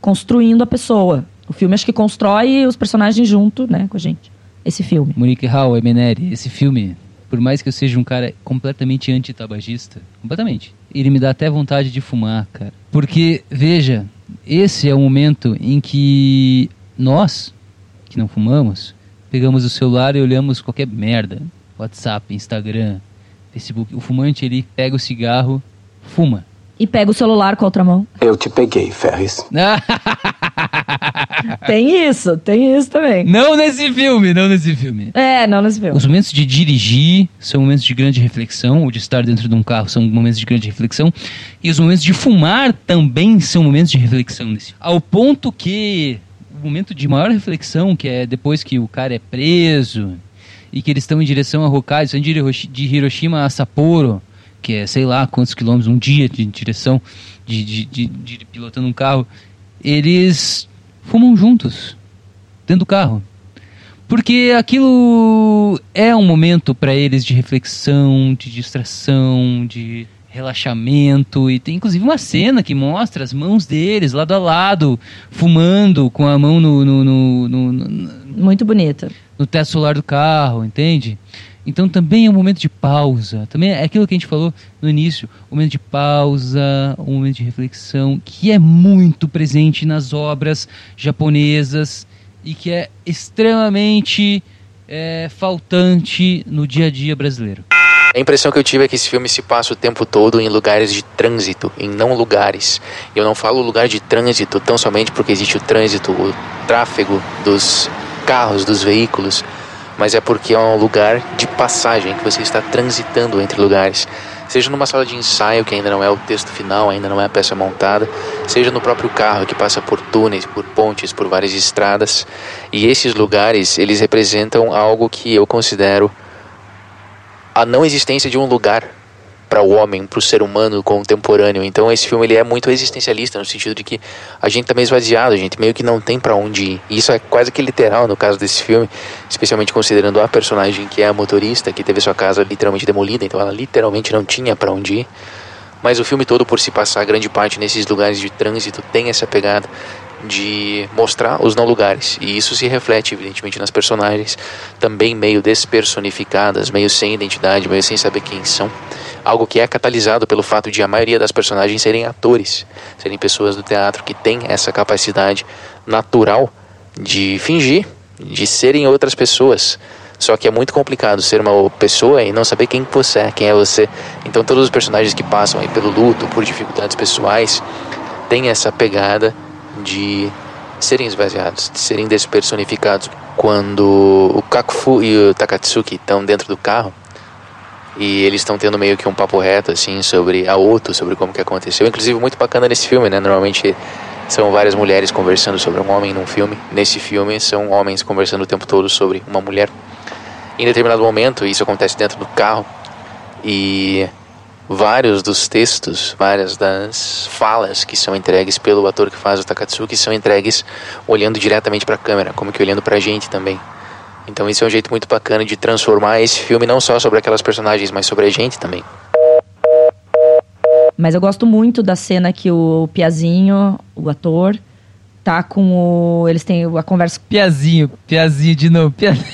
construindo a pessoa. O filme acho que constrói os personagens junto, né, com a gente. Esse filme. Monique Hall, Emeneri, esse filme, por mais que eu seja um cara completamente anti-tabagista, completamente, ele me dá até vontade de fumar, cara. Porque, veja, esse é o momento em que nós, que não fumamos, pegamos o celular e olhamos qualquer merda. WhatsApp, Instagram, Facebook. O fumante, ele pega o cigarro, fuma. E pega o celular com a outra mão. Eu te peguei, Ferris. *laughs* *laughs* Tem isso, tem isso também. não nesse filme, não nesse filme. É, não nesse filme. Os momentos de dirigir são momentos de grande reflexão, ou de estar dentro de um carro são momentos de grande reflexão, e os momentos de fumar também são momentos de reflexão. Nesse. Ao ponto que o momento de maior reflexão, que é depois que o cara é preso e que eles estão em direção a Hokkaido, estão de Hiroshima a Sapporo, que é sei lá quantos quilômetros, um dia de direção, de, de, de, de pilotando um carro, eles fumam juntos, dentro do carro. Porque aquilo é um momento para eles de reflexão, de distração, de relaxamento. E tem inclusive uma cena que mostra as mãos deles lado a lado, fumando com a mão no, no, no, no, Muito bonita. no teto solar do carro, entende? Então também é um momento de pausa. Também é aquilo que a gente falou no início, um momento de pausa, um momento de reflexão, que é muito presente nas obras japonesas e que é extremamente é, faltante no dia a dia brasileiro. A impressão que eu tive é que esse filme se passa o tempo todo em lugares de trânsito, em não lugares. Eu não falo lugar de trânsito tão somente porque existe o trânsito, o tráfego dos carros, dos veículos, mas é porque é um lugar de passagem, que você está transitando entre lugares. Seja numa sala de ensaio, que ainda não é o texto final, ainda não é a peça montada, seja no próprio carro, que passa por túneis, por pontes, por várias estradas. E esses lugares, eles representam algo que eu considero a não existência de um lugar para o homem, para o ser humano contemporâneo. Então esse filme ele é muito existencialista no sentido de que a gente tá meio esvaziado, a gente meio que não tem para onde ir. E isso é quase que literal no caso desse filme, especialmente considerando a personagem que é a motorista, que teve sua casa literalmente demolida, então ela literalmente não tinha para onde ir. Mas o filme todo, por se passar grande parte nesses lugares de trânsito, tem essa pegada de mostrar os não lugares. E isso se reflete, evidentemente, nas personagens, também meio despersonificadas, meio sem identidade, meio sem saber quem são. Algo que é catalisado pelo fato de a maioria das personagens serem atores, serem pessoas do teatro que têm essa capacidade natural de fingir, de serem outras pessoas. Só que é muito complicado ser uma pessoa e não saber quem você é, quem é você. Então todos os personagens que passam aí pelo luto, por dificuldades pessoais, têm essa pegada de serem esvaziados, de serem despersonificados. Quando o Kakufu e o Takatsuki estão dentro do carro e eles estão tendo meio que um papo reto assim sobre a Oto, sobre como que aconteceu. Inclusive muito bacana nesse filme, né? Normalmente são várias mulheres conversando sobre um homem num filme. Nesse filme são homens conversando o tempo todo sobre uma mulher. em determinado momento, isso acontece dentro do carro, e vários dos textos, várias das falas que são entregues pelo ator que faz o Takatsuki são entregues olhando diretamente para a câmera, como que olhando para a gente também. Então isso é um jeito muito bacana de transformar esse filme não só sobre aquelas personagens, mas sobre a gente também. Mas eu gosto muito da cena que o Piazinho, o ator, tá com o. Eles têm a conversa. Piazinho, Piazinho de novo. Piazinho.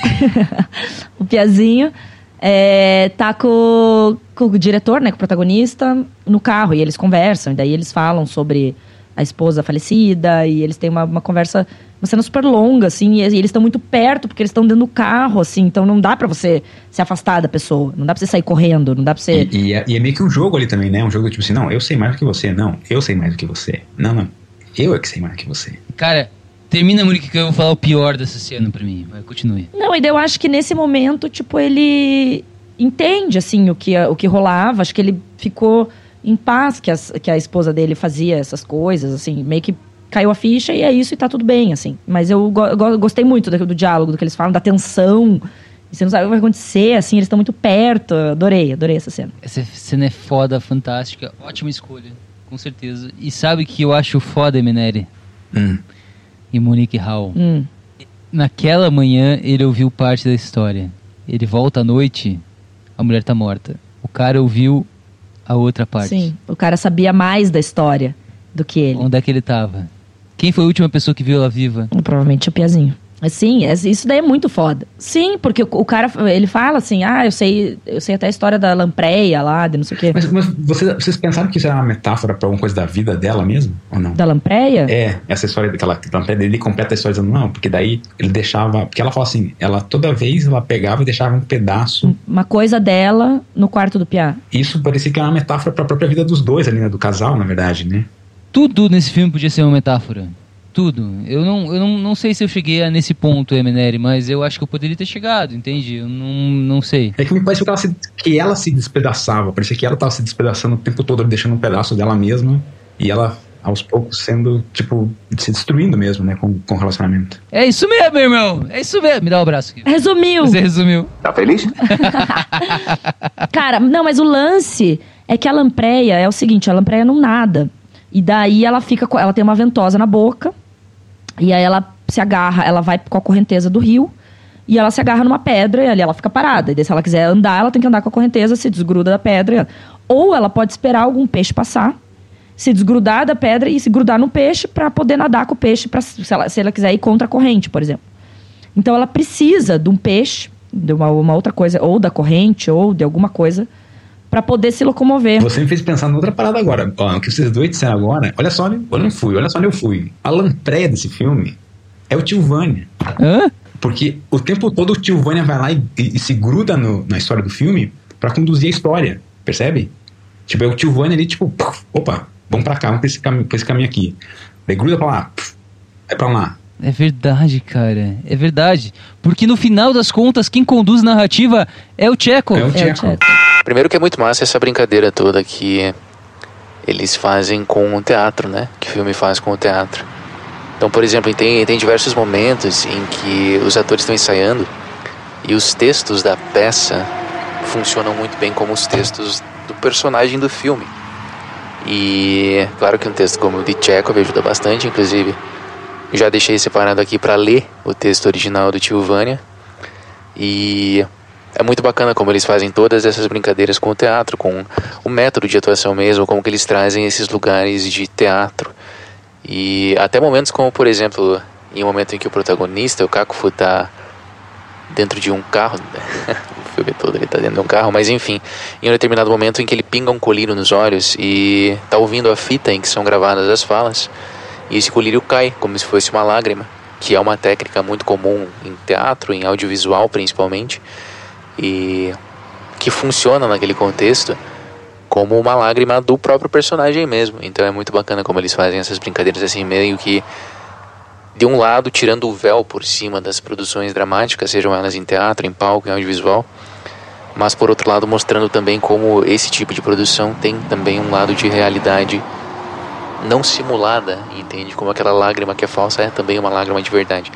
*laughs* o Piazinho é, tá com, com o diretor, né, com o protagonista, no carro. E eles conversam. E daí eles falam sobre a esposa falecida. E eles têm uma, uma conversa, uma cena super longa, assim. E, e eles estão muito perto, porque eles estão dentro do carro, assim. Então não dá pra você se afastar da pessoa. Não dá pra você sair correndo. Não dá pra você. E, e é, e é meio que um jogo ali também, né? Um jogo tipo assim, não, eu sei mais do que você. Não, eu sei mais do que você. Não, não. Eu é que sei mais do que você. Cara, termina, Murique, que eu vou falar o pior dessa cena pra mim. Vai, continue. Não, e eu acho que nesse momento, tipo, ele entende, assim, o que, o que rolava. Acho que ele ficou em paz que, as, que a esposa dele fazia essas coisas, assim, meio que caiu a ficha e é isso e tá tudo bem, assim. Mas eu, go eu gostei muito do, do, diálogo, do que eles falam, da tensão. Você não sabe o que vai acontecer, assim, eles estão muito perto. Adorei, adorei essa cena. Essa cena é foda, fantástica, ótima escolha, com certeza. E sabe o que eu acho foda, Meneri? Hum. E Monique Hall. Hum. Naquela manhã, ele ouviu parte da história. Ele volta à noite, a mulher tá morta. O cara ouviu a outra parte. Sim, o cara sabia mais da história do que ele. Onde é que ele tava? Quem foi a última pessoa que viu ela viva? Provavelmente o Piazinho. Sim, isso daí é muito foda. Sim, porque o, cara, ele fala assim, ah, eu sei, eu sei até a história da lampreia lá, de não sei o quê. Mas, mas vocês, vocês pensaram que isso era uma metáfora pra alguma coisa da vida dela mesmo? Ou não? Da lampreia? É, essa história daquela lampreia, ele completa a história dizendo, não, porque daí ele deixava, porque ela fala assim, ela toda vez ela pegava e deixava um pedaço. Uma coisa dela no quarto do Piá. Isso parecia que era uma metáfora pra própria vida dos dois ali, né, do casal, na verdade, né? Tudo nesse filme podia ser uma metáfora tudo. Eu não, eu não, não sei se eu cheguei a nesse ponto, Emeneri, mas eu acho que eu poderia ter chegado, entende? Eu não, não sei. É que me parece que ela, se, que ela se despedaçava, parecia que ela estava se despedaçando o tempo todo, deixando um pedaço dela mesma, e ela aos poucos sendo, tipo, se destruindo mesmo, né, com, com o relacionamento. É isso mesmo, meu irmão! É isso mesmo! Me dá um abraço aqui. Resumiu! Você resumiu. Tá feliz? *laughs* *laughs* Cara, não, mas o lance é que a lampreia é o seguinte, a lampreia não nada. E daí ela fica, ela tem uma ventosa na boca, e aí ela se agarra, ela vai com a correnteza do rio e ela se agarra numa pedra e ali ela fica parada. E daí, se ela quiser andar, ela tem que andar com a correnteza, se desgruda da pedra. Ou ela pode esperar algum peixe passar, se desgrudar da pedra e se grudar no peixe para poder nadar com o peixe, pra, se, ela, se ela quiser ir contra a corrente, por exemplo. Então ela precisa de um peixe, de uma, uma outra coisa, ou da corrente, ou de alguma coisa, para poder se locomover. Você me fez pensar noutra parada agora. Ó, o que vocês dois disseram agora, olha só onde eu não fui, olha só onde eu fui. A lampreia desse filme é o tio Vânia. Hã? Porque o tempo todo o tio Vânia vai lá e, e, e se gruda no, na história do filme para conduzir a história, percebe? Tipo, é o tio Vânia ali, tipo, opa, vamos pra cá, vamos pra esse, cami pra esse caminho aqui. Daí gruda pra lá, puf, vai pra lá. É verdade, cara. É verdade. Porque no final das contas, quem conduz narrativa é o Tcheco. É o É o Tcheco. Tcheco. Primeiro que é muito massa essa brincadeira toda que eles fazem com o teatro, né? Que o filme faz com o teatro. Então, por exemplo, tem, tem diversos momentos em que os atores estão ensaiando e os textos da peça funcionam muito bem como os textos do personagem do filme. E claro que um texto como o de Chekhov ajuda bastante, inclusive já deixei separado aqui para ler o texto original do Tio Vânia. E é muito bacana como eles fazem todas essas brincadeiras com o teatro, com o método de atuação mesmo, como que eles trazem esses lugares de teatro. E até momentos como, por exemplo, em um momento em que o protagonista, o Kakufu, tá dentro de um carro, *laughs* o filme todo ele tá dentro de um carro, mas enfim, em um determinado momento em que ele pinga um colírio nos olhos e tá ouvindo a fita em que são gravadas as falas, e esse colírio cai como se fosse uma lágrima, que é uma técnica muito comum em teatro, em audiovisual principalmente, e que funciona naquele contexto como uma lágrima do próprio personagem mesmo. Então é muito bacana como eles fazem essas brincadeiras assim, meio que de um lado tirando o véu por cima das produções dramáticas, sejam elas em teatro, em palco, em audiovisual, mas por outro lado mostrando também como esse tipo de produção tem também um lado de realidade não simulada, entende? Como aquela lágrima que é falsa é também uma lágrima de verdade.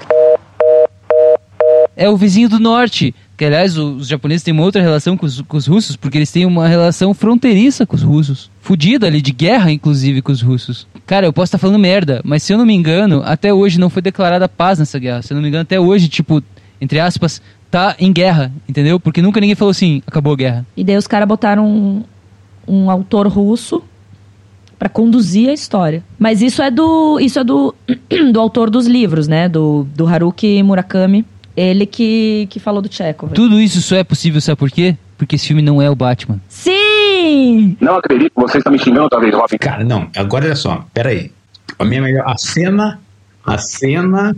é o vizinho do norte. Que, aliás, os japoneses têm uma outra relação com os, com os russos, porque eles têm uma relação fronteiriça com os russos. Fudida ali, de guerra, inclusive, com os russos. Cara, eu posso estar falando merda, mas se eu não me engano, até hoje não foi declarada paz nessa guerra. Se eu não me engano, até hoje, tipo, entre aspas, tá em guerra, entendeu? Porque nunca ninguém falou assim, acabou a guerra. E daí os caras botaram um, um autor russo pra conduzir a história. Mas isso é do isso é do, *clears throat* do autor dos livros, né? Do, do Haruki Murakami. Ele que, que falou do Chekhov. Tudo isso só é possível, sabe por quê? Porque esse filme não é o Batman. Sim! Não acredito que você está me xingando outra vez, Robin. Cara, não, agora olha só, pera aí. A minha melhor. A cena. A cena.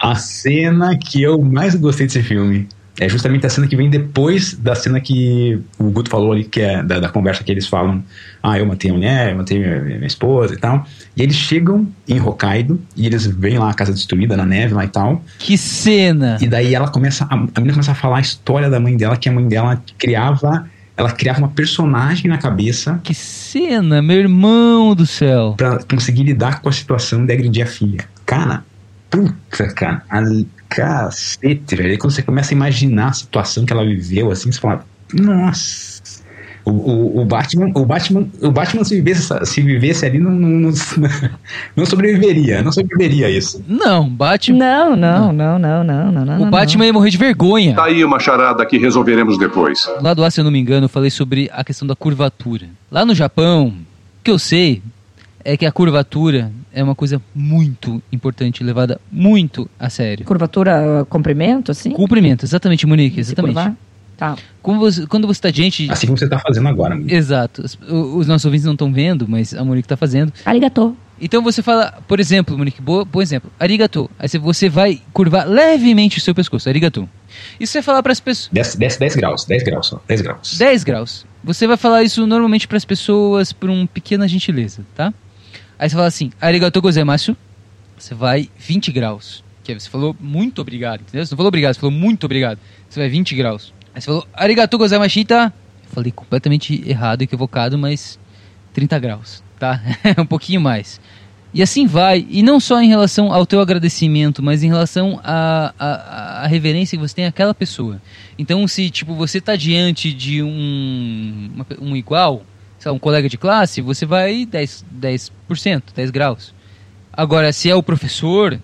A cena que eu mais gostei desse filme é justamente a cena que vem depois da cena que o Guto falou ali, que é da, da conversa que eles falam. Ah, eu matei a mulher, eu matei minha, minha esposa e tal. E eles chegam em Hokkaido e eles veem lá a casa destruída na neve lá e tal. Que cena! E daí ela começa, a, a menina começa a falar a história da mãe dela, que a mãe dela criava, ela criava uma personagem na cabeça Que cena, meu irmão do céu. pra conseguir lidar com a situação de agredir a filha. Cara, puta, cara, cacete, velho. Aí quando você começa a imaginar a situação que ela viveu, assim, você fala, nossa. O, o, o Batman, o Batman, o Batman se vivesse, se vivesse ali não, não, não, *laughs* não sobreviveria, não sobreviveria a isso. Não, Batman. Não, não, não, não, não, não, não. O Batman ia morrer de vergonha. Tá aí uma charada que resolveremos depois. Lá do A, se eu não me engano, eu falei sobre a questão da curvatura. Lá no Japão, o que eu sei é que a curvatura é uma coisa muito importante, levada muito a sério. Curvatura, comprimento, assim? Cumprimento, exatamente, Monique, exatamente. Tá. Como você- quando você está diante. Assim como você tá fazendo agora. amigo. Exato. Os, os nossos ouvintes não estão vendo, mas a Monique está fazendo. Arigato. Então você fala, por exemplo, Monique, bo- bom exemplo, arigato. Aí você- vai curvar levemente o seu pescoço, arigato. Isso você vai falar para as pessoas. Desce, desce 10 graus, 10 graus só, 10 graus. 10 graus. Você vai falar isso normalmente para as pessoas por uma pequena gentileza, tá? Aí você fala assim, arigato gozaimasu. Você vai 20 graus. Que você falou muito obrigado, entendeu? Você não falou obrigado, você falou muito obrigado. Você vai 20 graus. Aí você falou arigato gozaimashita. Eu falei completamente errado, equivocado, mas 30 graus, tá? *laughs* um pouquinho mais. E assim vai, e não só em relação ao teu agradecimento, mas em relação à reverência que você tem àquela pessoa. Então, se tipo você está diante de um, um igual, sei lá, um colega de classe, você vai 10%, 10%, 10 graus. Agora, se é o professor,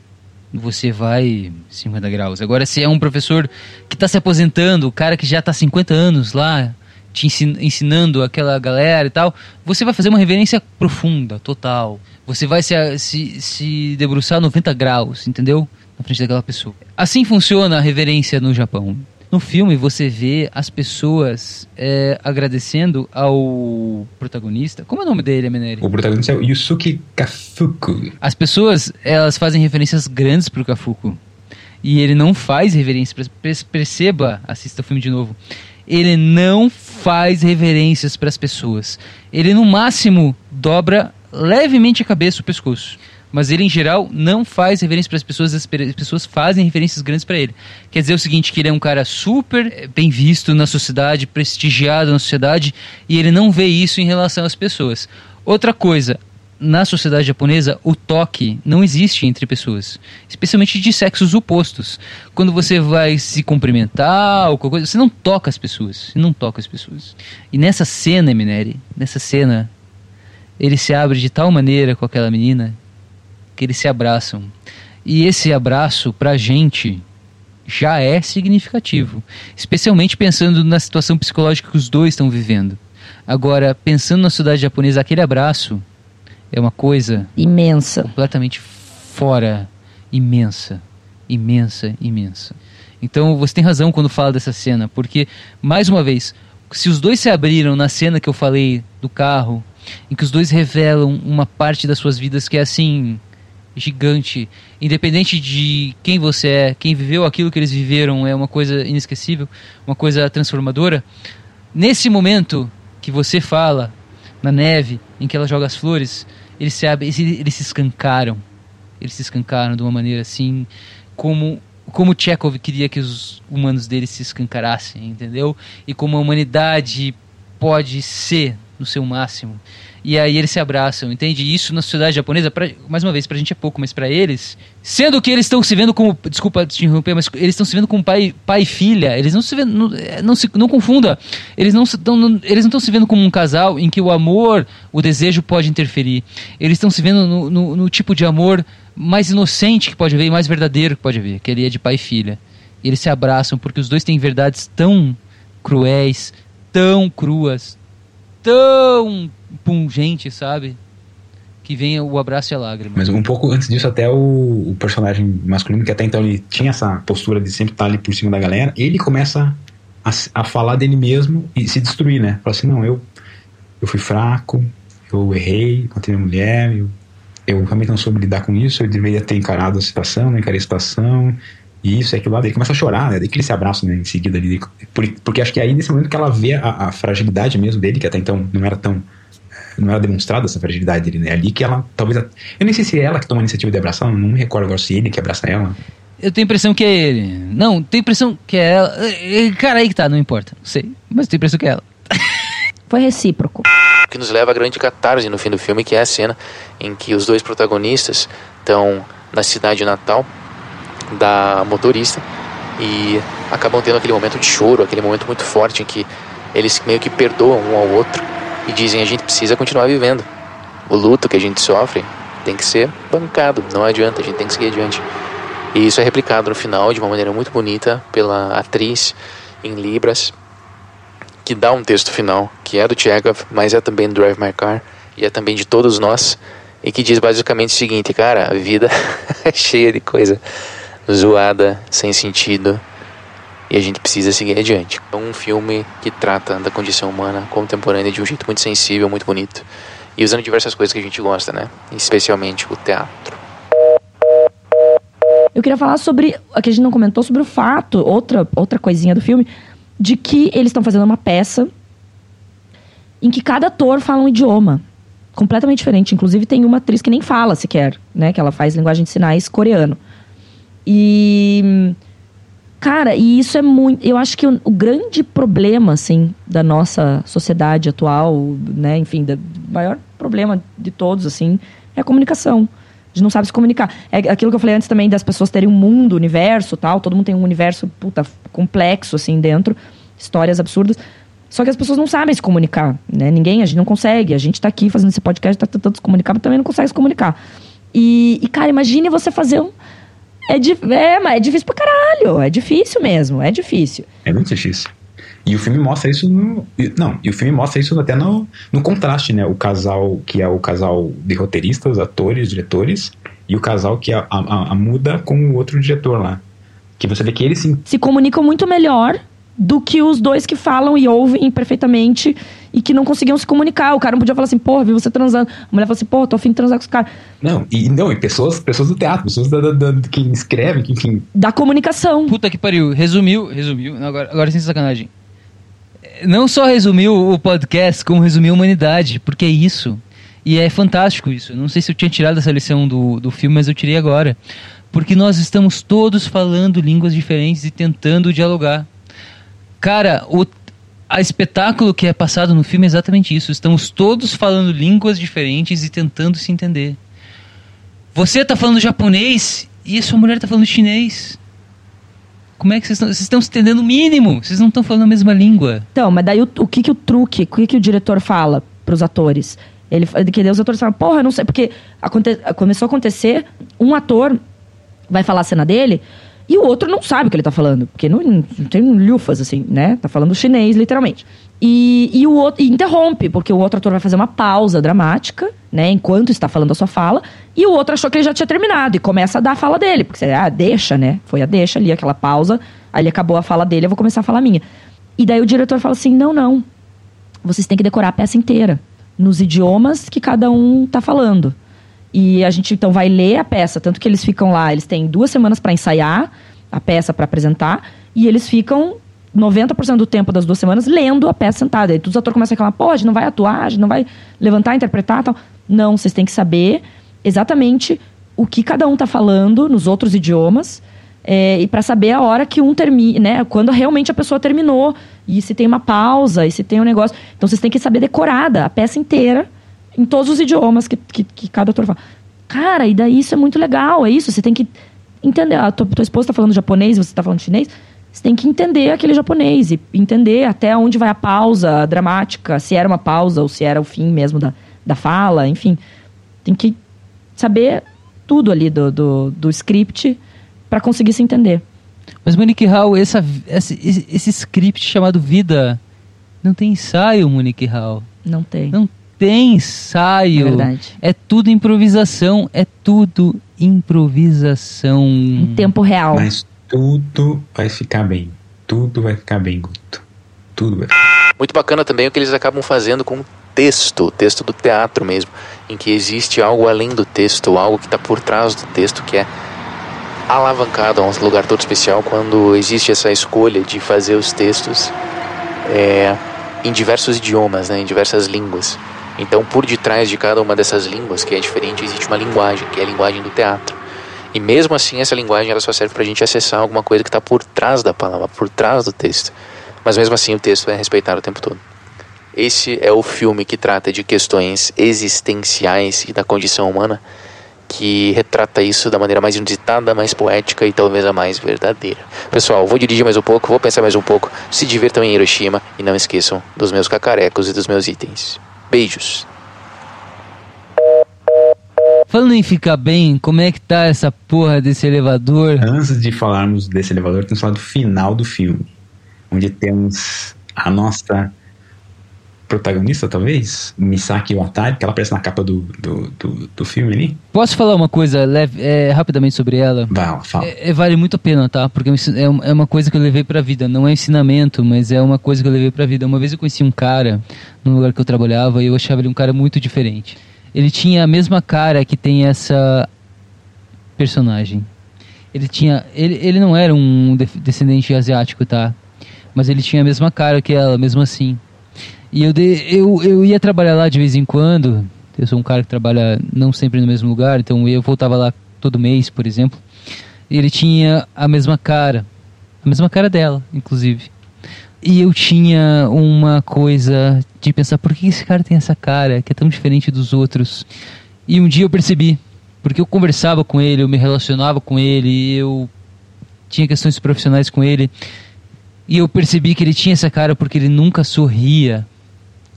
você vai 50 graus. Agora, se é um professor que está se aposentando, o cara que já está 50 anos lá, te ensin- ensinando aquela galera e tal, você vai fazer uma reverência profunda, total. Você vai se, se, se debruçar 90 graus, entendeu? Na frente daquela pessoa. Assim funciona a reverência no Japão. No filme você vê as pessoas é, agradecendo ao protagonista. Como é o nome dele, Meneri? O protagonista é o Yusuke Kafuku. As pessoas, elas fazem referências grandes pro Kafuku. E ele não faz reverência. Perceba, assista o filme de novo. Ele não faz reverências para as pessoas. Ele, no máximo, dobra levemente a cabeça, o pescoço. Mas ele, em geral, não faz reverência para as pessoas. As pe- as pessoas fazem referências grandes para ele. Quer dizer o seguinte, que ele é um cara super eh, bem visto na sociedade, prestigiado na sociedade, e ele não vê isso em relação às pessoas. Outra coisa, na sociedade japonesa, o toque não existe entre pessoas, especialmente de sexos opostos. Quando você vai se cumprimentar ou qualquer coisa, você não toca as pessoas, você não toca as pessoas. E nessa cena, Mineri, nessa cena, ele se abre de tal maneira com aquela menina que eles se abraçam. E esse abraço pra gente já é significativo, especialmente pensando na situação psicológica que os dois estão vivendo. Agora, pensando na sociedade japonesa, aquele abraço é uma coisa Imensa. completamente fora, imensa, imensa, imensa. Então você tem razão quando fala dessa cena, porque, mais uma vez, se os dois se abriram na cena que eu falei do carro, em que os dois revelam uma parte das suas vidas que é assim, gigante, independente de quem você é, quem viveu aquilo que eles viveram, é uma coisa inesquecível, uma coisa transformadora. Nesse momento que você fala, na neve, em que ela joga as flores, eles se, eles, eles se escancaram. Eles se escancaram de uma maneira assim, como como Chekhov queria que os humanos dele se escancarassem, entendeu? E como a humanidade pode ser no seu máximo. E aí eles se abraçam, entende? Isso na sociedade japonesa, pra, mais uma vez, pra gente é pouco, mas pra eles, sendo que eles estão se vendo como, desculpa te interromper, mas eles estão se vendo como pai, pai e filha, eles não se vendo, não, é, não se não confunda, eles não estão se vendo como um casal em que o amor, o desejo pode interferir. Eles estão se vendo no, no- no tipo de amor mais inocente que pode haver e mais verdadeiro que pode haver, que ele é de pai e filha. E eles se abraçam porque os dois têm verdades tão cruéis, tão cruas, tão pungentes, sabe? Que vem o abraço e a lágrima. Mas um pouco antes disso, até o, o personagem masculino, que até então ele tinha essa postura de sempre estar ali por cima da galera, ele começa a, a falar dele mesmo e se destruir, né? Fala assim, não, eu, eu fui fraco, eu errei, matei minha mulher, eu, eu realmente não soube lidar com isso, eu deveria ter encarado a situação, não encarei a situação, e isso, e aquilo lá, daí começa a chorar, né? Daí que eles se abraçam, né, em seguida ali. Por- porque acho que é aí nesse momento que ela vê a, a fragilidade mesmo dele, que até então não era tão não era demonstrada essa fragilidade dele, né? É ali que ela, talvez. Eu nem sei se é ela que toma a iniciativa de abraçar, não me recordo agora se ele que abraça ela. Eu tenho a impressão que é ele. Não, tenho a impressão que é ela. Eh, eh, Cara, aí que tá, não importa. Não sei. Mas tenho a impressão que é ela. *laughs* Foi recíproco. que nos leva à grande catarse no fim do filme, que é a cena em que os dois protagonistas estão na cidade natal da motorista e acabam tendo aquele momento de choro, aquele momento muito forte em que eles meio que perdoam um ao outro e dizem a gente precisa continuar vivendo. O luto que a gente sofre tem que ser bancado, não adianta, a gente tem que seguir adiante. E isso é replicado no final de uma maneira muito bonita pela atriz em Libras, que dá um texto final, que é do Chekhov, mas é também do Drive My Car, e é também de todos nós, e que diz basicamente o seguinte, cara, a vida *laughs* é cheia de coisa zoada, sem sentido, e a gente precisa seguir adiante. É um filme que trata da condição humana contemporânea de um jeito muito sensível, muito bonito, e usando diversas coisas que a gente gosta, né? Especialmente o teatro. Eu queria falar sobre. Aqui a gente não comentou sobre o fato, outra, outra coisinha do filme, de que eles estão fazendo uma peça em que cada ator fala um idioma completamente diferente. Inclusive, tem uma atriz que nem fala sequer, né? Que ela faz linguagem de sinais coreano. E. Cara, e isso é muito. Eu acho que o, grande problema, assim, da nossa sociedade atual, né? Enfim, o maior problema de todos, assim, é a comunicação. A gente não sabe se comunicar. É aquilo que eu falei antes também das pessoas terem um mundo, universo tal. Todo mundo tem um universo, puta, complexo, assim, dentro. Histórias absurdas. Só que as pessoas não sabem se comunicar, né? Ninguém, a gente não consegue. A gente tá aqui fazendo esse podcast, tá tentando se comunicar, mas também não consegue se comunicar. E, e, cara, imagine você fazer um. É, di- é, mas é difícil pra caralho. É difícil mesmo, é difícil. É muito difícil. E o filme mostra isso no. Não, e o filme mostra isso até no, no contraste, né? O casal que é o casal de roteiristas, atores, diretores, e o casal que é a, a, a muda com o outro diretor lá. Que você vê que eles se Se comunicam muito melhor do que os dois que falam e ouvem perfeitamente e que não conseguiam se comunicar. O cara não podia falar assim, porra, vi você transando. A mulher fala assim, porra, tô afim de transar com os caras. Não, e não, e pessoas, pessoas do teatro, pessoas da, da, da- que escrevem, que enfim. Da comunicação. Puta que pariu. Resumiu, resumiu. Agora, agora sem sacanagem. Não só resumiu o podcast, como resumiu a humanidade. Porque é isso. E é fantástico isso. Não sei se eu tinha tirado essa lição do, do filme, mas eu tirei agora. Porque nós estamos todos falando línguas diferentes e tentando dialogar. Cara, o a espetáculo que é passado no filme é exatamente isso. Estamos todos falando línguas diferentes e tentando se entender. Você tá falando japonês e a sua mulher tá falando chinês. Como é que vocês estão? Vocês estão se entendendo o mínimo. Vocês não estão falando a mesma língua. Então, mas daí o, o que que o truque, o que que o diretor fala pros atores? Ele, que daí os atores falam, porra, eu não sei, porque aconte- começou a acontecer, um ator vai falar a cena dele e o outro não sabe o que ele tá falando, porque não, não tem lufas, assim, né? Tá falando chinês, literalmente. E, e o outro e interrompe, porque o outro ator vai fazer uma pausa dramática, né, enquanto está falando a sua fala, e o outro achou que ele já tinha terminado e começa a dar a fala dele, porque você, ah, deixa, né? Foi a deixa ali, aquela pausa, aí acabou a fala dele, eu vou começar a falar a minha. E daí o diretor fala assim: não, não. Vocês têm que decorar a peça inteira, nos idiomas que cada um tá falando. E a gente então vai ler a peça, tanto que eles ficam lá, eles têm duas semanas para ensaiar a peça para apresentar, e eles ficam 90% do tempo das duas semanas lendo a peça sentada. E todos os atores começam a falar, pô, a gente não vai atuar, a gente não vai levantar, interpretar tal. Não, vocês têm que saber exatamente o que cada um tá falando nos outros idiomas, é, e para saber a hora que um termina, né? Quando realmente a pessoa terminou E se tem uma pausa, e se tem um negócio. Então vocês têm que saber decorada a peça inteira, em todos os idiomas que, que, que cada ator fala. Cara, e daí isso é muito legal, é isso. Você tem que entender. A tua, tua esposa está falando japonês, você está falando chinês. Você tem que entender aquele japonês e entender até onde vai a pausa dramática, se era uma pausa ou se era o fim mesmo da, da fala, enfim. Tem que saber tudo ali do, do, do script para conseguir se entender. Mas, Monique Hall, essa, esse, esse, esse script chamado Vida não tem ensaio, Monique Hall. Não tem. Não tem ensaio. É verdade. É tudo improvisação. É tudo improvisação. Em tempo real. Mas tudo vai ficar bem. Tudo vai ficar bem, Guto. Tudo vai Muito bacana também o que eles acabam fazendo com o texto, o texto do teatro mesmo, em que existe algo além do texto, algo que está por trás do texto que é alavancado a um lugar todo especial quando existe essa escolha de fazer os textos é, em diversos idiomas, né, em diversas línguas. Então, por detrás de cada uma dessas línguas, que é diferente, existe uma linguagem, que é a linguagem do teatro. E mesmo assim, essa linguagem ela só serve para a gente acessar alguma coisa que está por trás da palavra, por trás do texto. Mas mesmo assim, o texto é respeitado o tempo todo. Esse é o filme que trata de questões existenciais e da condição humana, que retrata isso da maneira mais inusitada, mais poética e talvez a mais verdadeira. Pessoal, vou dirigir mais um pouco, vou pensar mais um pouco. Se divirtam em Hiroshima e não esqueçam dos meus cacarecos e dos meus itens. Beijos. Falando em ficar bem, como é que tá essa porra desse elevador? Antes de falarmos desse elevador, temos que falar do final do filme. Onde temos a nossa protagonista, talvez, Misaki Watari, que ela aparece na capa do, do, do, do filme ali. Posso falar uma coisa leve, é, rapidamente sobre ela? Vai, fala. É, é, vale muito a pena, tá? Porque é, um- é uma coisa que eu levei pra vida. Não é ensinamento, mas é uma coisa que eu levei pra vida. Uma vez eu conheci um cara no lugar que eu trabalhava e eu achava ele um cara muito diferente. Ele tinha a mesma cara que tem essa personagem. Ele tinha. Ele, ele não era um descendente asiático, tá? Mas ele tinha a mesma cara que ela, mesmo assim. E eu, de, eu, eu ia trabalhar lá de vez em quando. Eu sou um cara que trabalha não sempre no mesmo lugar, então eu voltava lá todo mês, por exemplo. E ele tinha a mesma cara. A mesma cara dela, inclusive. E eu tinha uma coisa de pensar, por que esse cara tem essa cara que é tão diferente dos outros? E um dia eu percebi, porque eu conversava com ele, eu me relacionava com ele, eu tinha questões profissionais com ele. E eu percebi que ele tinha essa cara porque ele nunca sorria.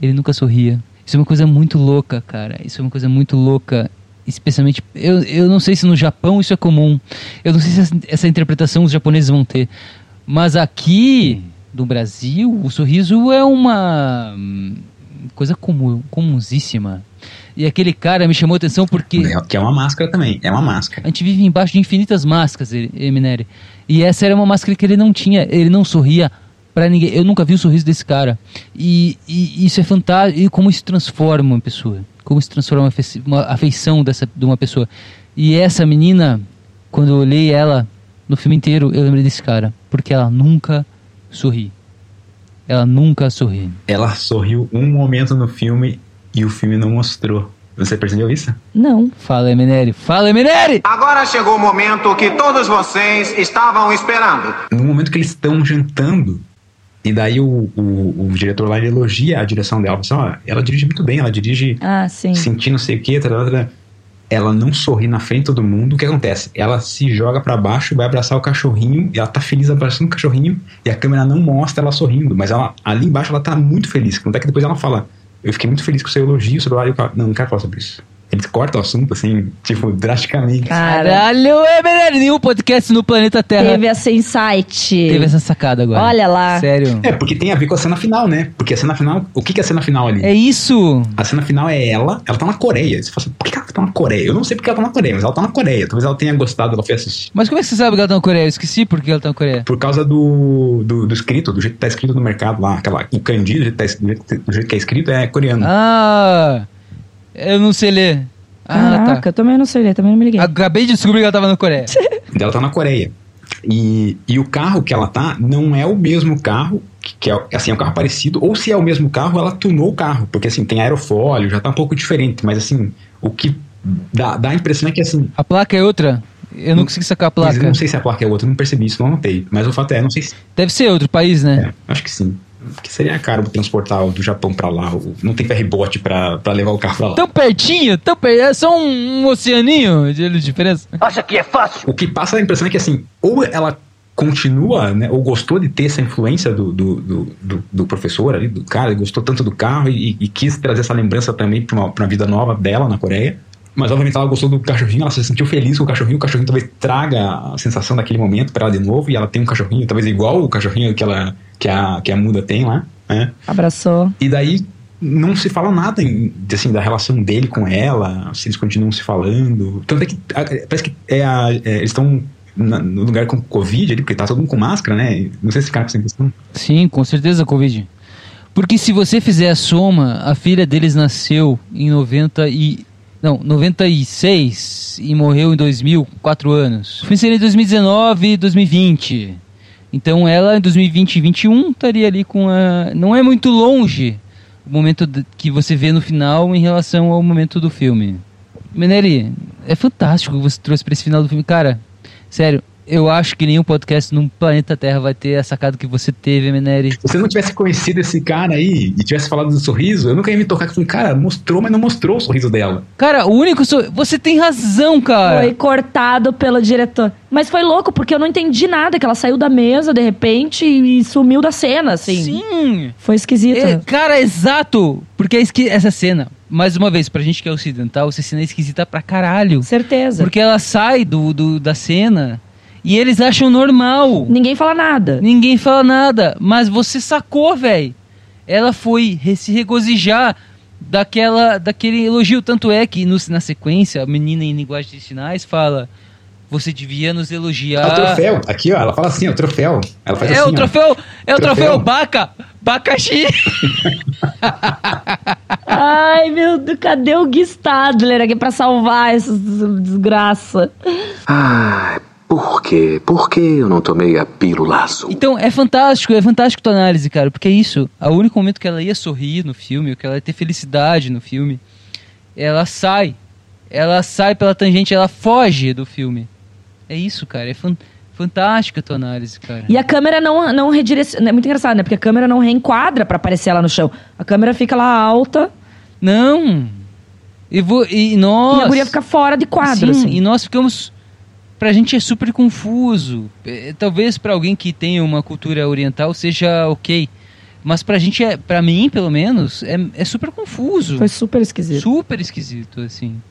Ele nunca sorria. Isso é uma coisa muito louca, cara. Isso é uma coisa muito louca. Especialmente, eu, eu não sei se no Japão isso é comum. Eu não sei se essa, essa interpretação os japoneses vão ter. Mas aqui, no Brasil, o sorriso é uma hum, coisa comum, comunsíssima. E aquele cara me chamou a atenção porque. Que é uma máscara também, é uma máscara. A gente vive embaixo de infinitas máscaras, Eminere. E essa era uma máscara que ele não tinha. Ele não sorria pra ninguém. Eu nunca vi o sorriso desse cara. E, e isso é fantástico. E como isso transforma uma pessoa. Como isso transforma uma afeição, uma afeição dessa, de uma pessoa. E essa menina, quando eu olhei ela no filme inteiro, eu lembrei desse cara. Porque ela nunca sorri. Ela nunca sorri. Ela sorriu um momento no filme e o filme não mostrou. Você percebeu isso? Não. Fala, Eminere. Fala, Eminere! Agora chegou o momento que todos vocês estavam esperando. No momento que eles estão jantando, e daí o, o, o diretor lá ele elogia a direção dela. Assim, ó, ela dirige muito bem, ela dirige Ah, sentindo não sei o que, ela não sorri na frente de todo mundo. O que acontece? Ela se joga pra baixo, vai abraçar o cachorrinho, e ela tá feliz abraçando o cachorrinho, e a câmera não mostra ela sorrindo, mas ela ali embaixo ela tá muito feliz. Tanto é que depois ela fala: Eu fiquei muito feliz com o seu elogio sobre. E o cara, não, não quero falar sobre isso. Eles cortam o assunto, assim, tipo, drasticamente. Caralho, Eminere! Nenhum podcast no planeta Terra Teve essa insight. teve essa sacada agora. Olha lá. Sério. É, porque tem a ver com a cena final, né? Porque a cena final. O que, que é a cena final ali? É isso! A cena final é ela, ela tá na Coreia. Você fala assim, por que ela tá na Coreia? Eu não sei porque ela tá na Coreia, mas ela tá na Coreia. Talvez ela tenha gostado, ela foi assistir. Mas como é que você sabe que ela tá na Coreia? Eu esqueci porque ela tá na Coreia. Por causa do, do, do escrito, do jeito que tá escrito no mercado lá. Aquela, o kanji, do jeito, que tá, do jeito que é escrito, é coreano. Ah! Eu não sei ler. Ah, Caraca, tá. eu também não sei ler, também não me liguei. Acabei de descobrir que ela tava na Coreia. *laughs* Ela tá na Coreia. E, e o carro que ela tá não é o mesmo carro, que, que é assim, é um carro parecido, ou se é o mesmo carro, ela tunou o carro, porque assim, tem aerofólio, já tá um pouco diferente, mas assim, o que dá, dá a impressão é que assim, A placa é outra? Eu não consegui sacar a placa. eu não sei se a placa é outra, não percebi isso, não anotei, mas o fato é, não sei se Deve ser outro país, né? é, acho que sim. Que seria caro transportar o do Japão pra lá. Não tem ferryboat pra, pra levar o carro pra lá. Tão pertinho, tão pertinho. É só um, um oceaninho de diferença. Acha que é fácil? O que passa a impressão é que assim, ou ela continua, né, ou gostou de ter essa influência do, do, do, do- do professor ali, do cara, gostou tanto do carro e, e quis trazer essa lembrança também pra uma, pra uma vida nova dela na Coreia. Mas obviamente ela gostou do cachorrinho, ela se sentiu feliz com o cachorrinho, o cachorrinho talvez traga a sensação daquele momento pra ela de novo, e ela tem um cachorrinho, talvez igual o cachorrinho que, ela, que, a, que a Muda tem lá, né? Abraçou. E daí não se fala nada assim, da relação dele com ela, se eles continuam se falando. Tanto é que a- parece que é a- é, eles estão no lugar com Covid ali, porque tá todo mundo com máscara, né? Não sei se ficaram com essa impressão. Sim, com certeza, Covid. Porque se você fizer a soma, a filha deles nasceu em 90 e... Não, 96 e morreu em 2000, 4 anos. Foi seria em 2019 e 2020. Então ela em 2020 e 2021 estaria ali com a... Não é muito longe o momento que você vê no final em relação ao momento do filme. Meneri, é fantástico o que você trouxe pra esse final do filme. Cara, sério, eu acho que nenhum podcast no planeta Terra vai ter a sacada que você teve, Meneri. Se você não tivesse conhecido esse cara aí e tivesse falado do sorriso, eu nunca ia me tocar eu falei, cara, mostrou, mas não mostrou o sorriso dela. Cara, o único. So... Você tem razão, cara. Foi cortado pelo diretor. Mas foi louco, porque eu não entendi nada, que ela saiu da mesa de repente e sumiu da cena, assim. Sim. Foi esquisito. É, cara, exato. Porque é esqui- essa cena, mais uma vez, pra gente que é ocidental, essa cena é esquisita pra caralho. Certeza. Porque ela sai do, do- da cena e eles acham normal. Ninguém fala nada. Ninguém fala nada. Mas você sacou, velho. Ela foi se regozijar daquela, daquele elogio. Tanto é que no- na sequência, a menina em linguagem de sinais fala: Você devia nos elogiar. É o troféu. Aqui, ó, ela fala assim, é o troféu. Ela faz É assim, o ó. troféu, é o Troféu. troféu Baca, Bacaxi. *laughs* Ai, meu Deus, cadê o Gui Stadler aqui pra salvar essa desgraça? Ai, por quê? Por que eu não tomei a pílula azul? Então é fantástico, é fantástico tua análise, cara, porque é isso. O único momento que ela ia sorrir no filme, que ela ia ter felicidade no filme, ela sai. Ela sai pela tangente, ela foge do filme. É isso, cara. É fan fantástica a tua análise, cara. E a câmera não, não redireciona. É muito engraçado, né? Porque a câmera não reenquadra pra aparecer ela no chão. A câmera fica lá alta Não! E, vo e nós. e a guria fica fora de quadro, Sim, assim. E nós ficamos. Pra gente é super confuso. É, Talvez pra alguém que tenha uma cultura oriental seja ok. Mas pra gente, é, pra mim, pelo menos, é, é super confuso. Foi super esquisito. Super esquisito, assim.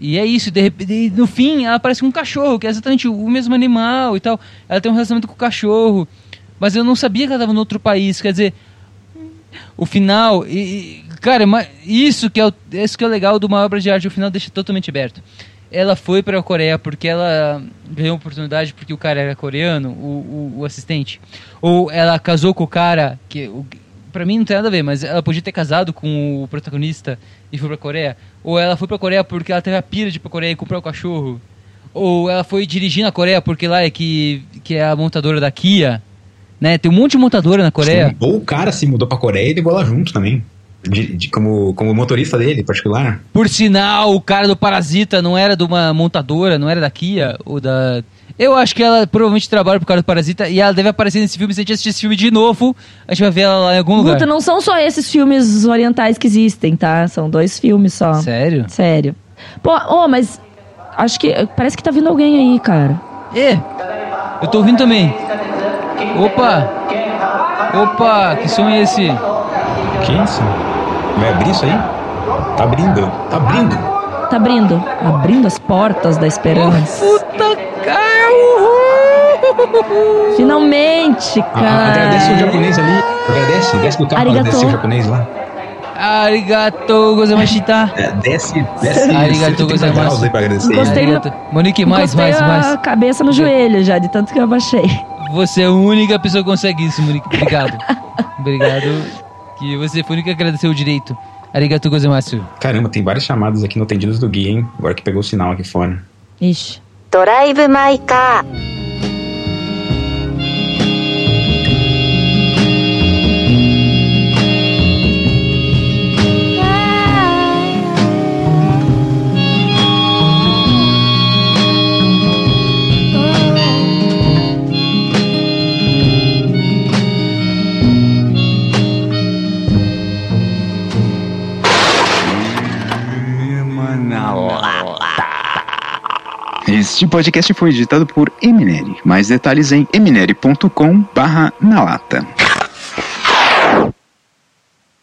E é isso, de repente, no fim, ela parece com um cachorro, que é exatamente o mesmo animal e tal. Ela tem um relacionamento com o cachorro. Mas eu não sabia que ela estava em outro país. Quer dizer, o final. E, cara, isso que, é o, isso que é o legal de uma obra de arte, o final deixa totalmente aberto. Ela foi para a Coreia porque ela ganhou oportunidade porque o cara era coreano, o, o, o assistente. Ou ela casou com o cara que. O, pra mim não tem nada a ver, mas ela podia ter casado com o protagonista e foi pra Coreia. Ou ela foi pra Coreia porque ela teve a pira de ir pra Coreia e comprar o cachorro. Ou ela foi dirigir na Coreia porque lá é que, que é a montadora da Kia. Né? Tem um monte de montadora na Coreia. Ou o cara se mudou pra Coreia e levou ela junto também. De, de- como, como motorista dele, particular. Por sinal, o cara do Parasita não era de uma montadora, não era da Kia ou da. Eu acho que ela provavelmente trabalha pro cara do Parasita e ela deve aparecer nesse filme. Se a gente assistir esse filme de novo, a gente vai ver ela lá em algum lugar. Guto, não são só esses filmes orientais que existem, tá? São dois filmes só. Sério? Sério. Pô, oh, mas acho que parece que tá vindo alguém aí, cara. É, eu tô ouvindo também. Opa! Opa, que som é esse? Que isso? Vai abrir isso aí? Tá abrindo. Tá abrindo. Tá abrindo, abrindo as portas da esperança. Puta cara! Finalmente, Ah, cara. agradece o japonês ali. Agradece. Desce do carro pra Arigato. agradecer o japonês lá. Arigato gozamashita. É, desce, desce. Arigato 130 gozaimasu. graus aí pra agradecer. Gostei no- Arigato. Monique, mais, Encostei mais, a mais. cabeça no joelho já, de tanto que eu abaixei. Você é a única pessoa que consegue isso, Monique. Obrigado. *laughs* Obrigado. Que você foi a única que agradeceu o direito. Arigato gozaimasu. Caramba, tem várias chamadas aqui no Atendidos do Gui, hein? Agora que pegou o sinal aqui fora. Ixi. ドラ Este podcast foi editado por Eminere. Mais detalhes em eminere.com barra na lata.